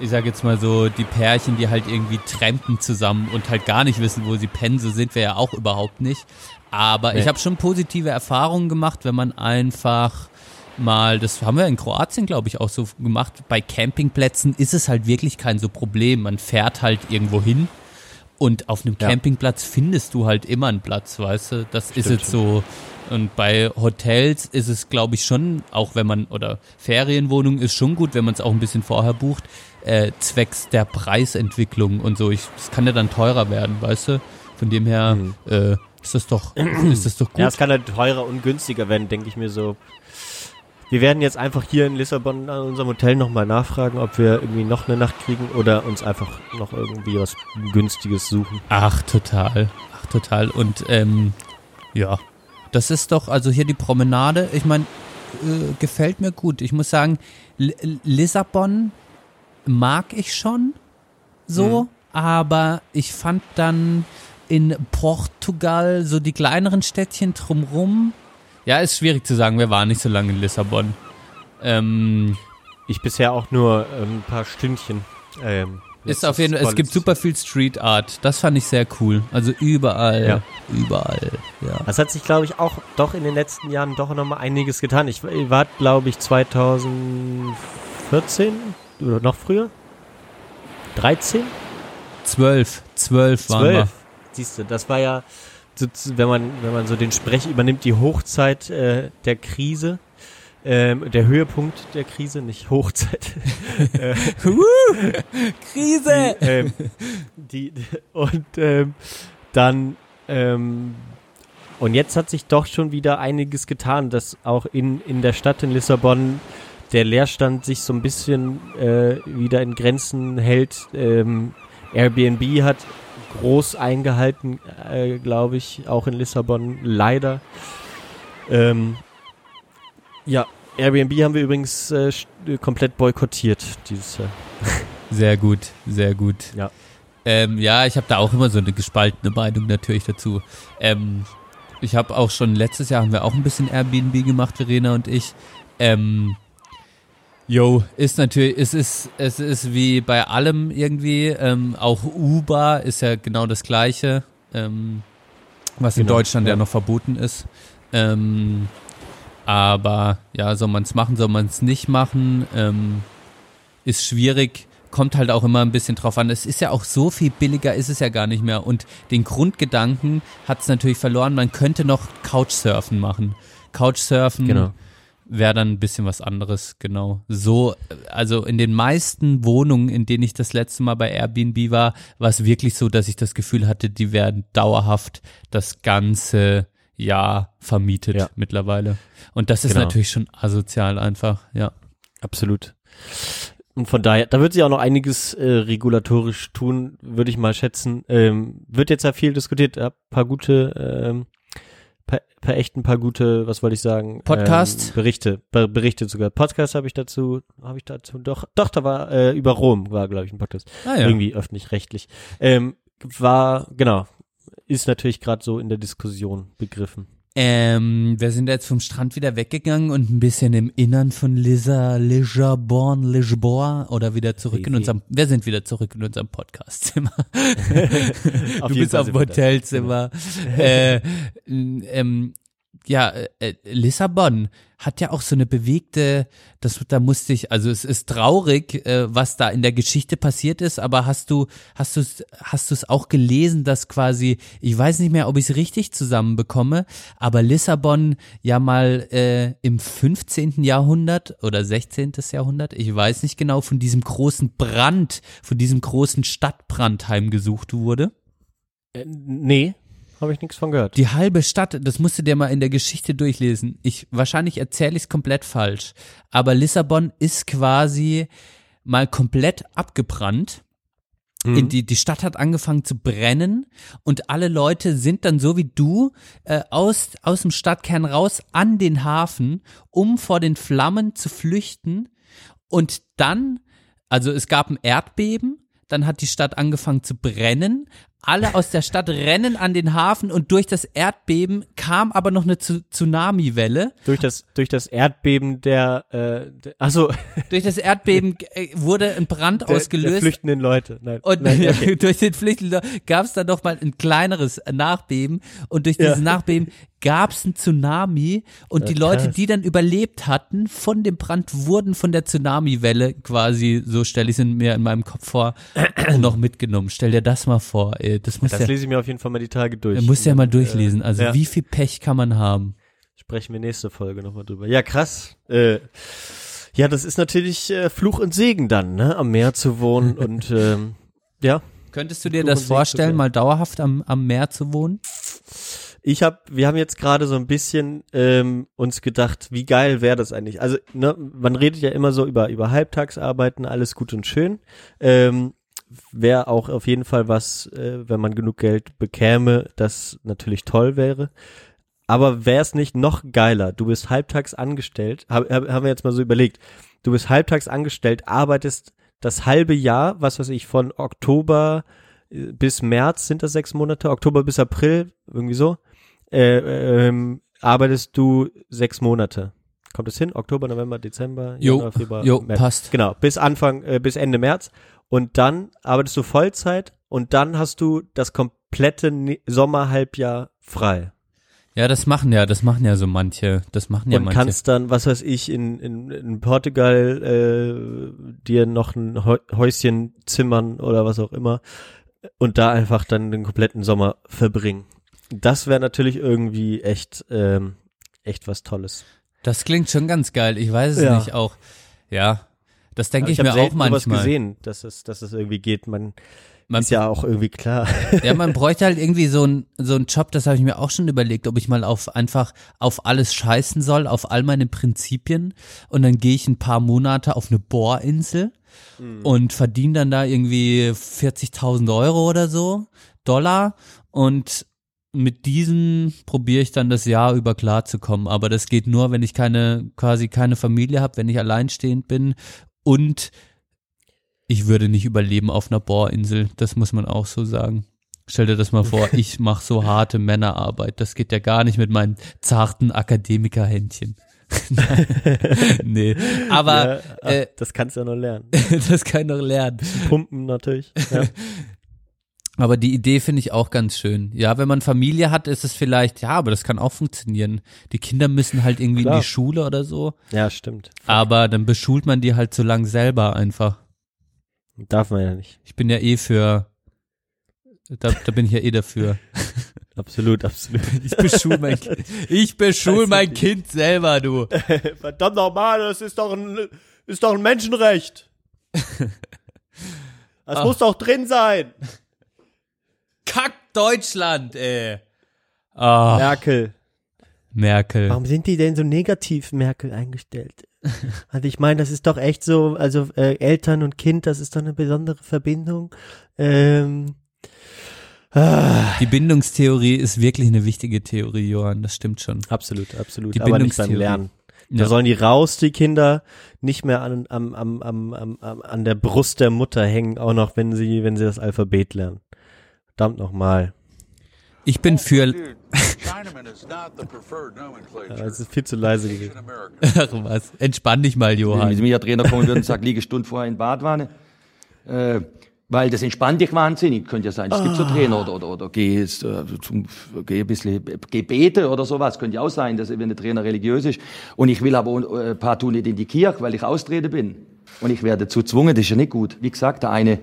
ich sag jetzt mal so, die Pärchen, die halt irgendwie trampen zusammen und halt gar nicht wissen, wo sie pennen. So sind wir ja auch überhaupt nicht. Aber Nee. ich habe schon positive Erfahrungen gemacht, wenn man einfach mal, das haben wir in Kroatien, glaube ich, auch so gemacht, bei Campingplätzen ist es halt wirklich kein so Problem. Man fährt halt irgendwo hin und auf einem Ja. Campingplatz findest du halt immer einen Platz, weißt du? Das ist Stimmt jetzt so. Und bei Hotels ist es, glaube ich, schon, auch wenn man, oder Ferienwohnungen ist schon gut, wenn man es auch ein bisschen vorher bucht, äh, zwecks der Preisentwicklung und so. Das kann ja dann teurer werden, weißt du? Von dem her Mhm. äh, ist das doch, ist das doch gut. Ja, es kann halt teurer und günstiger werden, denke ich mir so. Wir werden jetzt einfach hier in Lissabon an unserem Hotel nochmal nachfragen, ob wir irgendwie noch eine Nacht kriegen oder uns einfach noch irgendwie was Günstiges suchen. Ach, total. Ach, total. Und ähm, ja, das ist doch, also hier die Promenade, ich meine, äh, gefällt mir gut. Ich muss sagen, L Lissabon mag ich schon so, aber ich fand dann in Portugal so die kleineren Städtchen drumrum. Ja, ist schwierig zu sagen, wir waren nicht so lange in Lissabon. Ähm, Ich bisher auch nur ähm, ein paar Stündchen. Ähm, ist auf jeden Fall, es gibt super viel Street Art. Das fand ich sehr cool. Also überall, Ja. überall, ja. Das hat sich, glaube ich, auch doch in den letzten Jahren doch nochmal einiges getan. Ich ich war, glaube ich, 2014 oder noch früher? 13? Zwölf, zwölf waren wir. 12. Siehst du, das war ja, wenn man, wenn man so den Sprech übernimmt, die Hochzeit äh, der Krise. Ähm, der Höhepunkt der Krise, nicht Hochzeit. Krise! Die, ähm, die, und ähm, dann ähm, und jetzt hat sich doch schon wieder einiges getan, dass auch in, in der Stadt in Lissabon der Leerstand sich so ein bisschen äh, wieder in Grenzen hält. Ähm, Airbnb hat groß eingehalten, äh, glaube ich, auch in Lissabon, leider. Ähm, ja, Airbnb haben wir übrigens äh, komplett boykottiert dieses Jahr. Sehr gut, sehr gut. Ja. Ähm, ja, ich habe da auch immer so eine gespaltene Meinung natürlich dazu. Ähm, ich habe auch schon letztes Jahr haben wir auch ein bisschen Airbnb gemacht, Verena und ich. Ähm, Jo, ist natürlich, es ist, es ist wie bei allem irgendwie, ähm, auch Uber ist ja genau das gleiche, ähm, was in Genau, Deutschland ja. ja. noch verboten ist. Ähm, aber ja, soll man es machen, soll man es nicht machen, ähm, ist schwierig, kommt halt auch immer ein bisschen drauf an. Es ist ja auch so viel billiger, ist es ja gar nicht mehr. Und den Grundgedanken hat es natürlich verloren, man könnte noch Couchsurfen machen. Couchsurfen Genau. Wäre dann ein bisschen was anderes, genau. So, also in den meisten Wohnungen, in denen ich das letzte Mal bei Airbnb war, war es wirklich so, dass ich das Gefühl hatte, die werden dauerhaft das ganze Jahr vermietet Ja. mittlerweile. Und das ist Genau. natürlich schon asozial einfach, ja. Absolut. Und von daher, da wird sich auch noch einiges äh, regulatorisch tun, würde ich mal schätzen. Ähm, wird jetzt ja viel diskutiert, ja, paar gute, ähm, paar, paar echt ein paar gute, was wollte ich sagen? Podcast? Ähm, Berichte, Be Berichte sogar. Podcast habe ich dazu, habe ich dazu, doch, doch, da war äh, über Rom, war glaube ich ein Podcast. Ah, ja. Irgendwie öffentlich-rechtlich. Ähm, war, genau, ist natürlich gerade so in der Diskussion begriffen. Ähm, wir sind jetzt vom Strand wieder weggegangen und ein bisschen im Innern von Lisa, Lisbon, Lisboa oder wieder zurück in unserem, wir sind wieder zurück in unserem Podcastzimmer. Du bist auf dem. Hotelzimmer. äh, ähm, ja, äh, Lissabon hat ja auch so eine bewegte, das da musste ich, also es ist traurig, äh, was da in der Geschichte passiert ist, aber hast du, hast du hast du es auch gelesen, dass quasi, ich weiß nicht mehr, ob ich es richtig zusammenbekomme, aber Lissabon ja mal äh, im 15. Jahrhundert oder 16. Jahrhundert, ich weiß nicht genau, von diesem großen Brand, von diesem großen Stadtbrand heimgesucht wurde. Äh, nee, habe ich nichts von gehört. Die halbe Stadt, das musst du dir mal in der Geschichte durchlesen. Ich wahrscheinlich erzähle ich es komplett falsch, aber Lissabon ist quasi mal komplett abgebrannt. In die, die Stadt hat angefangen zu brennen und alle Leute sind dann so wie du äh, aus, aus dem Stadtkern raus an den Hafen, um vor den Flammen zu flüchten. Und dann, also es gab ein Erdbeben, dann hat die Stadt angefangen zu brennen. Alle aus der Stadt rennen an den Hafen und durch das Erdbeben kam aber noch eine Tsunami-Welle. durch das durch das Erdbeben der, äh, der also Durch das Erdbeben äh, wurde ein Brand der, der ausgelöst. flüchtenden Leute. Nein, Und nein okay. durch den Flüchtling gab es dann noch mal ein kleineres Nachbeben und durch dieses Ja. Nachbeben gab es ein Tsunami und die Leute, krass. die dann überlebt hatten von dem Brand, wurden von der Tsunami-Welle quasi, so stelle ich es mir in meinem Kopf vor, noch mitgenommen. Stell dir das mal vor, ey. Das muss Das ja, lese ich mir auf jeden Fall mal die Tage durch. man muss ja mal dann, durchlesen. Also Äh, ja, wie viel Pech kann man haben? sprechen wir nächste Folge nochmal drüber. Ja, krass. Äh, ja, das ist natürlich äh, Fluch und Segen dann, ne? Am Meer zu wohnen und ähm, ja. Könntest du dir Fluch das vorstellen, mal dauerhaft am, am Meer zu wohnen? Ich habe, wir haben jetzt gerade so ein bisschen ähm, uns gedacht, wie geil wäre das eigentlich? Also, ne, man redet ja immer so über über Halbtagsarbeiten, alles gut und schön. Ähm, wäre auch auf jeden Fall was, äh, wenn man genug Geld bekäme, das natürlich toll wäre. Aber wäre es nicht noch geiler? Du bist halbtags angestellt, hab, hab, haben wir jetzt mal so überlegt. Du bist halbtags angestellt, arbeitest das halbe Jahr, was weiß ich, von Oktober äh, bis März sind das sechs Monate, Oktober bis April, irgendwie so, äh, ähm, arbeitest du sechs Monate. Kommt es hin? Oktober, November, Dezember, Jo, Januar, Februar, jo, März. passt. Genau, bis Anfang, äh, bis Ende März. Und dann arbeitest du Vollzeit und dann hast du das komplette Ne- Sommerhalbjahr frei. Ja, das machen ja, das machen ja so manche. Das machen ja und manche. kannst dann, was weiß ich, in, in, in Portugal äh, dir noch ein Häu- Häuschen zimmern oder was auch immer und da einfach dann den kompletten Sommer verbringen. Das wäre natürlich irgendwie echt, ähm, echt was Tolles. Das klingt schon ganz geil. Ich weiß es Ja. nicht auch. Ja, das denke ich, hab mir auch selten sowas manchmal. gesehen, dass es, dass es irgendwie geht. Man, Man- ist ja auch irgendwie klar. Ja, man bräuchte halt irgendwie so ein so einen Job, das habe ich mir auch schon überlegt, ob ich mal auf einfach auf alles scheißen soll, auf all meine Prinzipien und dann gehe ich ein paar Monate auf eine Bohrinsel und verdiene dann da irgendwie 40.000 Euro oder so, Dollar und mit diesen probiere ich dann das Jahr über klarzukommen, aber das geht nur, wenn ich keine quasi keine Familie habe, wenn ich alleinstehend bin und ich würde nicht überleben auf einer Bohrinsel, das muss man auch so sagen. Stell dir das mal vor, ich mache so harte Männerarbeit, das geht ja gar nicht mit meinen zarten Akademikerhändchen. nee, aber ja, ach, äh, das kannst du ja noch lernen. das kann ich noch lernen. Pumpen natürlich. Ja. Aber die Idee finde ich auch ganz schön. Ja, wenn man Familie hat, ist es vielleicht, ja, aber das kann auch funktionieren. Die Kinder müssen halt irgendwie in Klar. die Schule oder so, ja, stimmt. aber dann beschult man die halt so lang selber einfach. Darf man ja nicht. Ich bin ja eh für, da, da bin ich ja eh dafür. Absolut, absolut. Ich beschul mein Kind. Ich beschul mein Kind selber, du. Verdammt nochmal, das ist doch ein, ist doch ein Menschenrecht. Das Ah. muss doch drin sein. Kack Deutschland, ey. Ah, Merkel. Merkel. Warum sind die denn so negativ, Merkel, eingestellt? Also ich meine, das ist doch echt so, also äh, Eltern und Kind, das ist doch eine besondere Verbindung. Ähm, ah, Die Bindungstheorie ist wirklich eine wichtige Theorie, Johann, das stimmt schon. absolut, absolut. Die aber nicht beim Bindungstheorie. Lernen. Da Ja. sollen die raus, die Kinder, nicht mehr an, am, am, am, am, am, an der Brust der Mutter hängen, auch noch, wenn sie, wenn sie das Alphabet lernen. Verdammt nochmal. Ich bin für, Es ist viel zu leise ach was, entspann dich mal, Wenn Johann. mir der Trainer kommen würde und sagt, liege Stunde vorher in Badwanne, äh, weil das entspannt dich wahnsinnig, könnte ja sein. Es gibt so Trainer oder, oder, oder geh, jetzt, äh, zum, geh ein bisschen Gebete oder sowas, könnte ja auch sein, dass wenn der Trainer religiös ist. Und ich will aber äh, partout nicht in die Kirche, weil ich austreten bin. Und ich werde dazu gezwungen, das ist ja nicht gut. Wie gesagt, der eine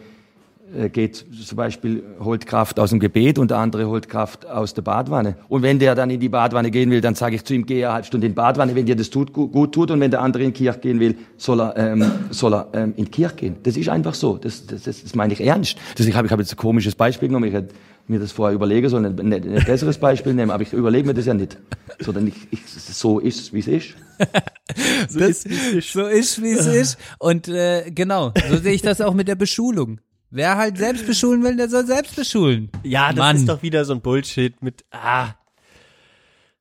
geht zum Beispiel, holt Kraft aus dem Gebet und der andere holt Kraft aus der Badwanne. Und wenn der dann in die Badwanne gehen will, dann sage ich zu ihm, geh eine halbe Stunde in die Badwanne, wenn dir das tut, gut, tut. Und wenn der andere in die Kirche gehen will, soll er, ähm, soll er ähm, in die Kirche gehen. Das ist einfach so. Das, das, das, das meine ich ernst. Das, ich habe ich hab jetzt ein komisches Beispiel genommen. Ich hätte mir das vorher überlegen sollen, ein, ein, ein besseres Beispiel nehmen, aber ich überlege mir das ja nicht. Sondern ich, ich, so ist es, wie es ist. So ist, es ist. so ist, wie es ist. Und äh, genau, so sehe ich das auch mit der Beschulung. Wer halt selbst beschulen will, der soll selbst beschulen. Ja, das Mann. ist doch wieder so ein Bullshit mit, ah.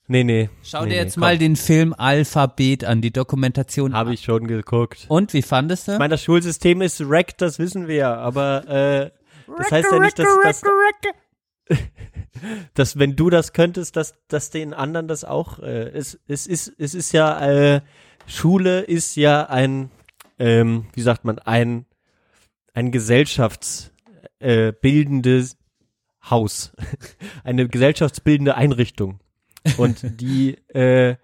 Nee, nee. Schau nee, dir nee, jetzt komm. mal den Film Alphabet an, die Dokumentation. Habe ich schon geguckt. Und wie fandest du? Ich meine, das Schulsystem ist wrecked, das wissen wir ja, aber äh, das heißt ja nicht, dass, dass, dass wenn du das könntest, dass, dass den anderen das auch, äh, es, es ist, es ist ja, äh, Schule ist ja ein, ähm, wie sagt man, ein, ein gesellschaftsbildendes äh, Haus, eine gesellschaftsbildende Einrichtung. Und die, äh,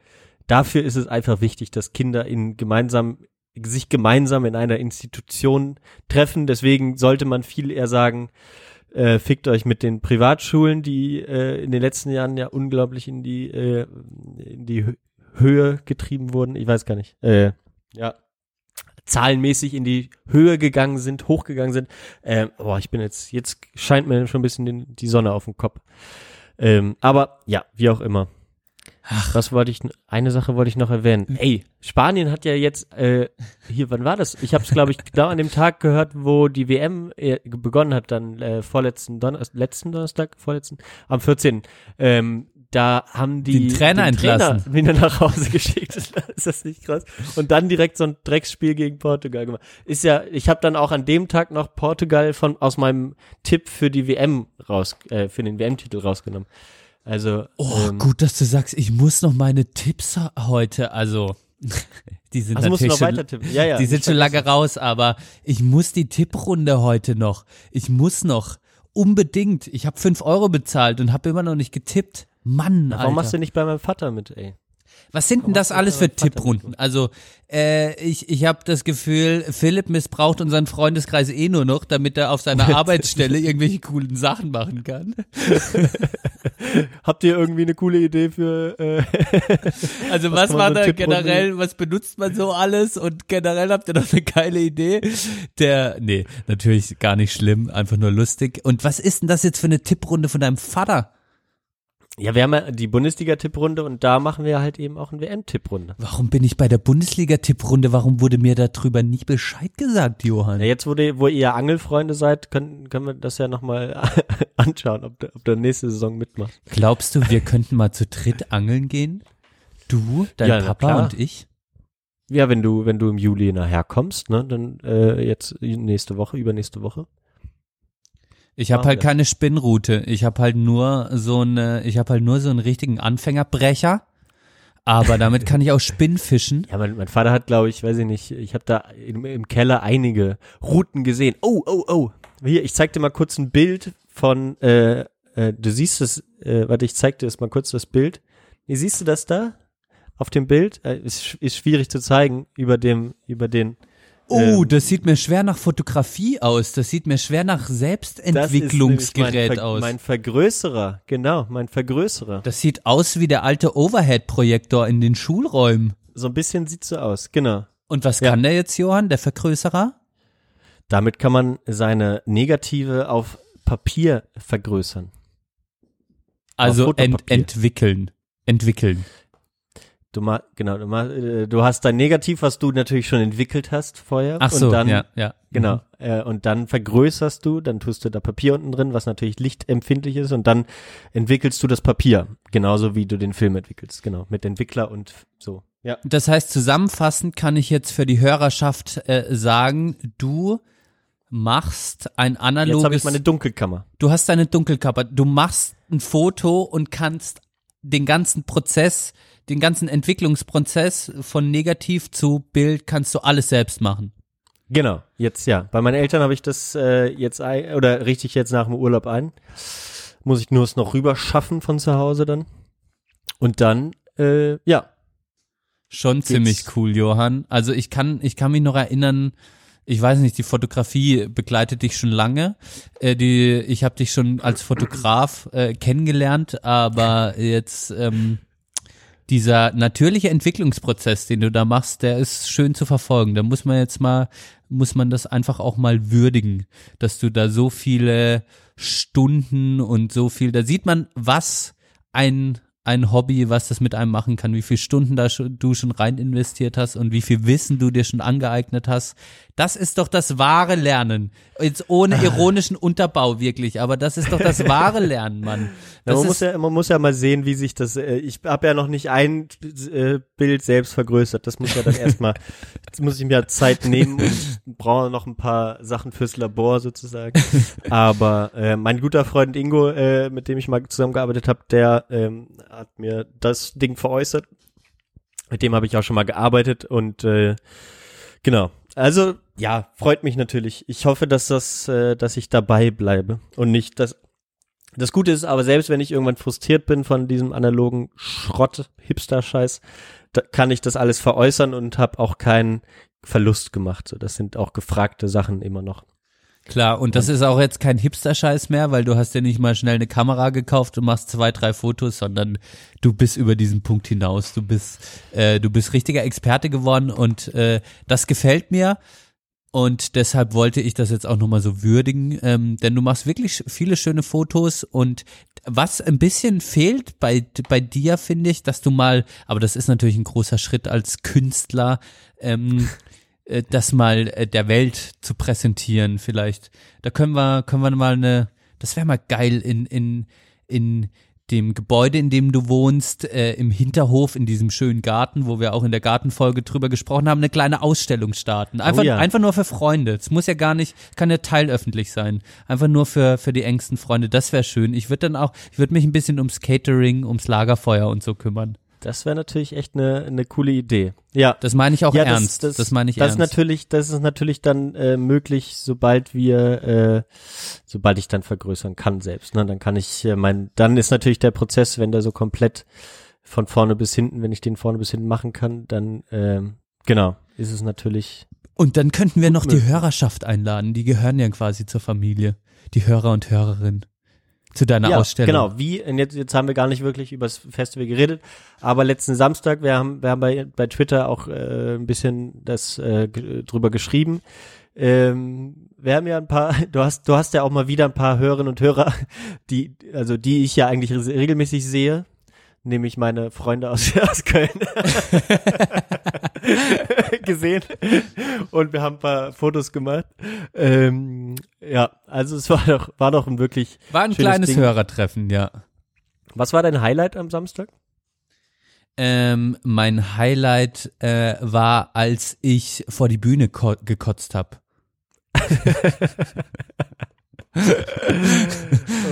dafür ist es einfach wichtig, dass Kinder in gemeinsam sich gemeinsam in einer Institution treffen. Deswegen sollte man viel eher sagen, äh, fickt euch mit den Privatschulen, die äh, in den letzten Jahren ja unglaublich in die äh, in die Hö- Höhe getrieben wurden. Ich weiß gar nicht. Äh, ja, zahlenmäßig in die Höhe gegangen sind, hochgegangen sind. Ähm, boah, ich bin jetzt jetzt scheint mir schon ein bisschen den, die Sonne auf dem Kopf. Ähm, aber ja, wie auch immer. Ach. Was wollte ich, eine Sache wollte ich noch erwähnen. Ey, Spanien hat ja jetzt, äh, hier, wann war das? Ich habe es, glaube ich, genau an dem Tag gehört, wo die WM äh, begonnen hat, dann äh, vorletzten Donnerstag, letzten Donnerstag, vorletzten, am 14. Ähm, da haben die Den Trainer entlassen. Trainer wieder nach Hause geschickt. ist das nicht krass? Und dann direkt so ein Drecksspiel gegen Portugal gemacht. Ist ja, ich habe dann auch an dem Tag noch Portugal von aus meinem Tipp für die WM raus, äh, für den WM-Titel rausgenommen. Also Oh, ähm, gut, dass du sagst, ich muss noch meine Tipps heute, also die sind Also natürlich noch schon. Ja, ja, die sind schon lange raus, aber ich muss die Tipprunde heute noch. Ich muss noch unbedingt. Ich habe fünf Euro bezahlt und habe immer noch nicht getippt. Mann, Alter. Warum machst du nicht bei meinem Vater mit, ey? Was sind denn das alles für Tipprunden? Also äh, ich, ich habe das Gefühl, Philipp missbraucht unseren Freundeskreis eh nur noch, damit er auf seiner Arbeitsstelle irgendwelche coolen Sachen machen kann. Habt ihr irgendwie eine coole Idee für äh, Also Was was, war da generell, was benutzt man so alles und generell habt ihr noch eine geile Idee? Der, nee, natürlich gar nicht schlimm, einfach nur lustig. Und was ist denn das jetzt für eine Tipprunde von deinem Vater? Ja, wir haben ja die Bundesliga-Tipprunde und da machen wir halt eben auch eine WM-Tipprunde. Warum bin ich bei der Bundesliga-Tipprunde? Warum wurde mir darüber nie Bescheid gesagt, Johann? Ja, jetzt, wo, die, wo ihr Angelfreunde seid, können, können wir das ja nochmal anschauen, ob du, ob du nächste Saison mitmachst. Glaubst du, wir könnten mal zu dritt angeln gehen? Du, dein Ja, Papa und ich? Ja, wenn du, wenn du im Juli nachher kommst, ne, dann äh, jetzt nächste Woche, übernächste Woche. Ich habe halt wir. keine Spinnroute. Ich habe halt nur so eine, ich habe halt nur so einen richtigen Anfängerbrecher. Aber damit kann ich auch Spinnfischen. Ja, mein, mein Vater hat, glaube ich, weiß ich nicht, ich habe da im, im Keller einige Routen gesehen. Oh, oh, oh. Hier, ich zeig dir mal kurz ein Bild von, äh, äh, du siehst es, äh, warte, ich zeig dir das mal kurz das Bild. Nee, siehst du das da? Auf dem Bild? Äh, ist, ist schwierig zu zeigen über dem, über den. Oh, ähm, das sieht mir schwer nach Fotografie aus. Das sieht mir schwer nach Selbstentwicklungsgerät mein aus. Mein Vergrößerer, genau, mein Vergrößerer. das sieht aus wie der alte Overhead-Projektor in den Schulräumen. So ein bisschen sieht so aus, genau. Und was Ja. kann der jetzt, Johann, der Vergrößerer? Damit kann man seine Negative auf Papier vergrößern. Also ent entwickeln. Entwickeln. Du ma genau, du, ma äh, du hast dein Negativ, was du natürlich schon entwickelt hast vorher. Ach so, und dann, ja, ja. Genau. Mhm. Äh, und dann vergrößerst du, dann tust du da Papier unten drin, was natürlich lichtempfindlich ist, und dann entwickelst du das Papier, genauso wie du den Film entwickelst, genau, mit Entwickler und so. Ja. Das heißt, zusammenfassend kann ich jetzt für die Hörerschaft äh, sagen, du machst ein Jetzt habe analoges, ich meine Dunkelkammer. du hast deine Dunkelkammer, du machst ein Foto und kannst den ganzen Prozess, den ganzen Entwicklungsprozess von Negativ zu Bild kannst du alles selbst machen. Genau, jetzt ja. Bei meinen Eltern habe ich das äh, jetzt ein, oder richte ich jetzt nach dem Urlaub ein. Muss ich nur es noch rüber schaffen von zu Hause dann. Und dann, äh, ja, Schon ziemlich cool, Johann. Also ich kann, ich kann mich noch erinnern, ich weiß nicht, die Fotografie begleitet dich schon lange. Äh, die, ich habe dich schon als Fotograf äh, kennengelernt, aber jetzt ähm, dieser natürliche Entwicklungsprozess, den du da machst, der ist schön zu verfolgen. Da muss man jetzt mal, muss man das einfach auch mal würdigen, dass du da so viele Stunden und so viel, da sieht man, was ein ein Hobby, was das mit einem machen kann, wie viele Stunden da du schon rein investiert hast und wie viel Wissen du dir schon angeeignet hast. Das ist doch das wahre Lernen. Jetzt ohne ironischen Unterbau wirklich, aber das ist doch das wahre Lernen, Mann. Ja, man, muss ja, man muss ja mal sehen, wie sich das, äh, ich habe ja noch nicht ein äh, Bild selbst vergrößert, das muss ja dann erstmal, jetzt muss ich mir Zeit nehmen und brauche noch ein paar Sachen fürs Labor sozusagen. Aber äh, mein guter Freund Ingo, äh, mit dem ich mal zusammengearbeitet habe, der ähm, hat mir das Ding veräußert. Mit dem habe ich auch schon mal gearbeitet und äh, genau. Also ja, freut mich natürlich. Ich hoffe, dass das, äh, dass ich dabei bleibe und nicht, dass das Gute ist aber, selbst wenn ich irgendwann frustriert bin von diesem analogen Schrott, Hipster-Scheiß, da kann ich das alles veräußern und habe auch keinen Verlust gemacht. So, das sind auch gefragte Sachen immer noch. klar, und das ist auch jetzt kein Hipster-Scheiß mehr, weil du hast ja nicht mal schnell eine Kamera gekauft und machst zwei, drei Fotos, sondern du bist über diesen Punkt hinaus. Du bist, äh, du bist richtiger Experte geworden und äh, das gefällt mir. Und deshalb wollte ich das jetzt auch nochmal so würdigen, ähm, denn du machst wirklich viele schöne Fotos und was ein bisschen fehlt bei, bei dir, finde ich, dass du mal, aber das ist natürlich ein großer Schritt als Künstler, ähm, äh, das mal äh, der Welt zu präsentieren vielleicht. Da können wir, können wir mal eine, das wäre mal geil in, in, in dem Gebäude, in dem du wohnst, äh, im Hinterhof, in diesem schönen Garten, wo wir auch in der Gartenfolge drüber gesprochen haben, eine kleine Ausstellung starten. Einfach, Oh ja. einfach nur für Freunde. Es muss ja gar nicht, kann ja teilöffentlich sein. Einfach nur für, für die engsten Freunde. Das wäre schön. Ich würde dann auch, ich würde mich ein bisschen ums Catering, ums Lagerfeuer und so kümmern. Das wäre natürlich echt eine, eine coole Idee. Ja. Das meine ich auch ja, ernst. Das, meine ich das ernst. Ist natürlich, das ist natürlich dann äh, möglich, sobald wir, äh, sobald ich dann vergrößern kann selbst. Ne? Dann kann ich, äh, mein, dann ist natürlich der Prozess, wenn der so komplett von vorne bis hinten, wenn ich den vorne bis hinten machen kann, dann ähm, genau, ist es natürlich. Und dann könnten wir noch die möglich. Hörerschaft einladen. Die gehören ja quasi zur Familie. Die Hörer und Hörerinnen. Zu deiner ja, Ausstellung. genau. Wie? Und jetzt, jetzt haben wir gar nicht wirklich über das Festival geredet, aber letzten Samstag, wir haben, wir haben bei, bei Twitter auch äh, ein bisschen das äh, drüber geschrieben. Ähm, wir haben ja ein paar, du hast, du hast ja auch mal wieder ein paar Hörerinnen und Hörer, die, also die ich ja eigentlich re- regelmäßig sehe, nämlich meine Freunde aus, aus Köln gesehen und wir haben ein paar Fotos gemacht. Ähm, ja, also es war doch, war doch ein wirklich War ein schönes kleines Ding. Hörertreffen, ja. Was war dein Highlight am Samstag? Ähm, mein Highlight äh, war, als ich vor die Bühne ko gekotzt habe.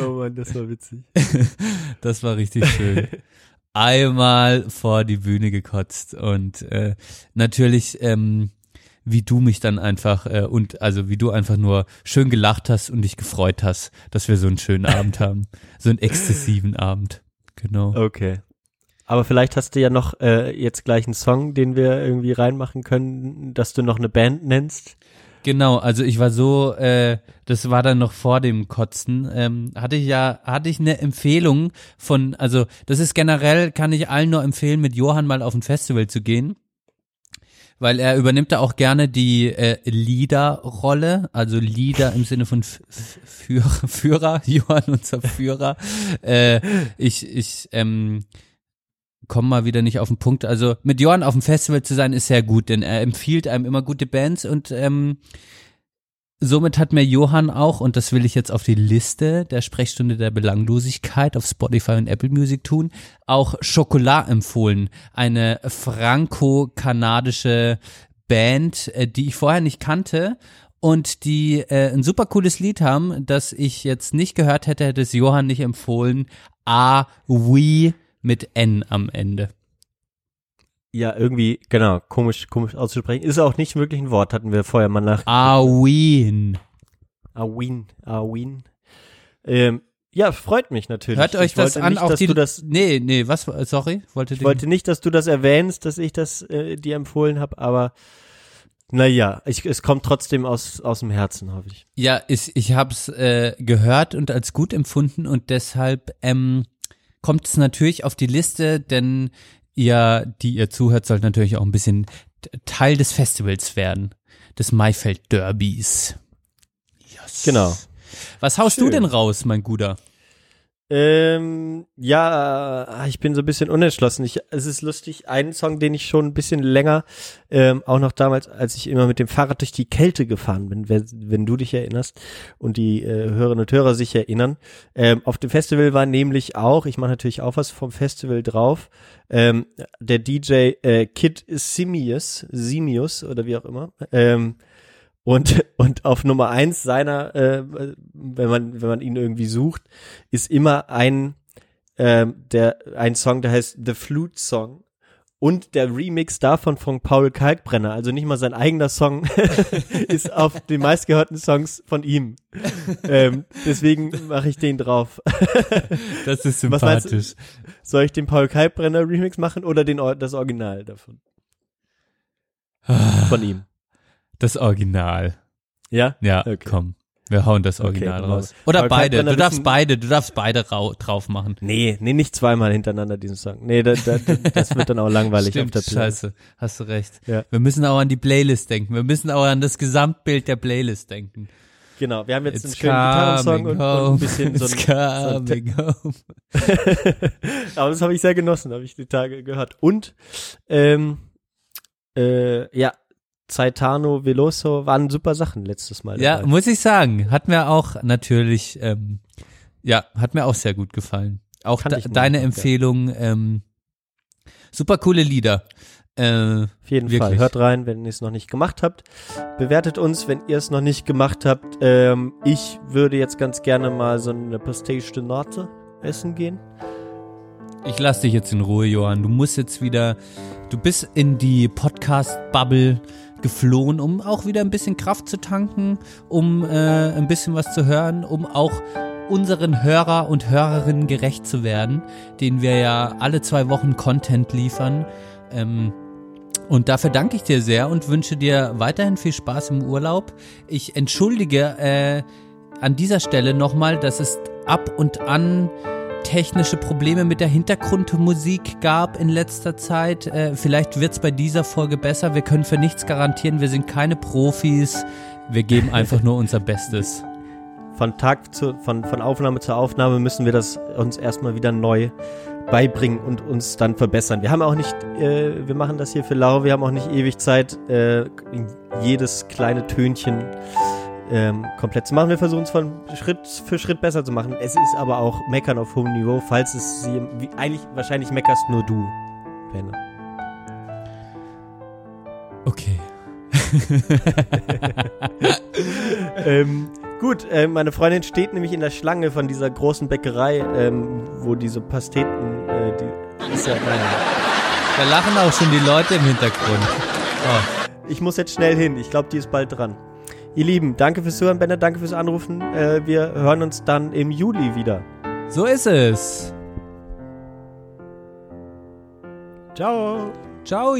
oh Mann, das war witzig. Das war richtig schön. Einmal vor die Bühne gekotzt und äh, natürlich, ähm, wie du mich dann einfach äh, und also wie du einfach nur schön gelacht hast und dich gefreut hast, dass wir so einen schönen Abend haben, so einen exzessiven Abend. Genau. Okay. Aber vielleicht hast du ja noch äh, jetzt gleich einen Song, den wir irgendwie reinmachen können, dass du noch eine Band nennst. Genau, also ich war so, äh, das war dann noch vor dem Kotzen, ähm, hatte ich ja, hatte ich eine Empfehlung von, also das ist generell, kann ich allen nur empfehlen, mit Johann mal auf ein Festival zu gehen. Weil er übernimmt da auch gerne die äh, Leader-Rolle, also Leader im Sinne von F F Führer, Führer, Johann unser Führer. Äh, ich, ich, ähm, komme mal wieder nicht auf den Punkt. Also mit Johann auf dem Festival zu sein ist sehr gut, denn er empfiehlt einem immer gute Bands und ähm, somit hat mir Johann auch, und das will ich jetzt auf die Liste der Sprechstunde der Belanglosigkeit auf Spotify und Apple Music tun, auch Chocolat empfohlen. Eine franco-kanadische Band, äh, die ich vorher nicht kannte und die äh, ein super cooles Lied haben, das ich jetzt nicht gehört hätte, hätte es Johann nicht empfohlen. Ah, we mit N am Ende. Ja, irgendwie, genau, komisch, komisch auszusprechen. Ist auch nicht wirklich ein Wort, hatten wir vorher mal nach. Aween. Awin, Awin. Ähm, ja, freut mich natürlich. Hört euch ich das an, nicht, auch dass die. du das, nee, nee, was, sorry, wollte ich wollte nicht, dass du das erwähnst, dass ich das äh, dir empfohlen habe, aber naja, ich, es kommt trotzdem aus, aus dem Herzen, hoffe ich. Ja, ich, ich habe es äh, gehört und als gut empfunden und deshalb ähm, kommt es natürlich auf die Liste, denn ihr, die ihr zuhört, sollt natürlich auch ein bisschen Teil des Festivals werden, des Maifeld Derbys. Yes. Genau. Was haust du Schön. denn raus, mein Guter? Ähm, ja, ich bin so ein bisschen unentschlossen. Ich, es ist lustig, einen Song, den ich schon ein bisschen länger, ähm, auch noch damals, als ich immer mit dem Fahrrad durch die Kälte gefahren bin, wenn, wenn du dich erinnerst und die äh, Hörerinnen und Hörer sich erinnern. Ähm, auf dem Festival war nämlich auch, ich mache natürlich auch was vom Festival drauf, ähm, der DJ äh, Kid Simius, Simius oder wie auch immer, ähm, und, und auf Nummer eins seiner, äh, wenn man, wenn man ihn irgendwie sucht, ist immer ein, ähm, der, ein Song, der heißt The Flute Song. Und der Remix davon von Paul Kalkbrenner, also nicht mal sein eigener Song, ist auf den meistgehörten Songs von ihm. Ähm, deswegen mache ich den drauf. Das ist Was meinst du? sympathisch. Soll ich den Paul Kalkbrenner Remix machen oder den, das Original davon? Von ihm. Das Original. Ja? Ja, Okay. komm. Wir hauen das Okay, Original machen raus. Oder Aber beide. Du darfst beide, du darfst beide rau drauf machen. Nee, nee, nicht zweimal hintereinander diesen Song. Nee, da, da, das wird dann auch langweilig Stimmt, auf der Playlist. scheiße. Hast du recht. Ja. Wir müssen auch an die Playlist denken. Wir müssen auch an das Gesamtbild der Playlist denken. Genau, wir haben jetzt It's einen schönen Gitarrensong und, und ein bisschen so It's ein, so coming ein home. Aber das habe ich sehr genossen, habe ich die Tage gehört. Und ähm, äh, ja, Zaitano, Veloso waren super Sachen letztes Mal. Ja, dabei. muss ich sagen. Hat mir auch natürlich, ähm, ja, hat mir auch sehr gut gefallen. Auch de deine ja. Empfehlung, ähm, super coole Lieder. Äh, Auf jeden Wirklich. Fall. Hört rein, wenn ihr es noch nicht gemacht habt. Bewertet uns, wenn ihr es noch nicht gemacht habt. Ähm, ich würde jetzt ganz gerne mal so eine Pastéis de Narte essen gehen. ich lass dich jetzt in Ruhe, Johann. Du musst jetzt wieder, du bist in die Podcast-Bubble geflohen, um auch wieder ein bisschen Kraft zu tanken, um äh, ein bisschen was zu hören, um auch unseren Hörer und Hörerinnen gerecht zu werden, denen wir ja alle zwei Wochen Content liefern. Ähm, und dafür danke ich dir sehr und wünsche dir weiterhin viel Spaß im Urlaub. Ich entschuldige äh, an dieser Stelle nochmal, dass es ab und an technische Probleme mit der Hintergrundmusik gab in letzter Zeit. Äh, vielleicht wird's bei dieser Folge besser. Wir können für nichts garantieren. Wir sind keine Profis. Wir geben einfach nur unser Bestes. Von Tag zu, von, von Aufnahme zu Aufnahme müssen wir das uns erstmal wieder neu beibringen und uns dann verbessern. Wir haben auch nicht, äh, wir machen das hier für lau, wir haben auch nicht ewig Zeit, äh, jedes kleine Tönchen ähm, komplett zu machen. Wir versuchen es von Schritt für Schritt besser zu machen. Es ist aber auch Meckern auf hohem Niveau, falls es sie, wie, eigentlich, wahrscheinlich meckerst nur du, Benne. Okay. ähm, gut, äh, meine Freundin steht nämlich in der Schlange von dieser großen Bäckerei, ähm, wo diese Pasteten, äh, die ist ja Da lachen auch schon die Leute im Hintergrund. Oh. Ich muss jetzt schnell hin. Ich glaube, die ist bald dran. Ihr Lieben, danke fürs Hören, Benne, danke fürs Anrufen. Äh, wir hören uns dann im Juli wieder. So ist es. Ciao. Ciao.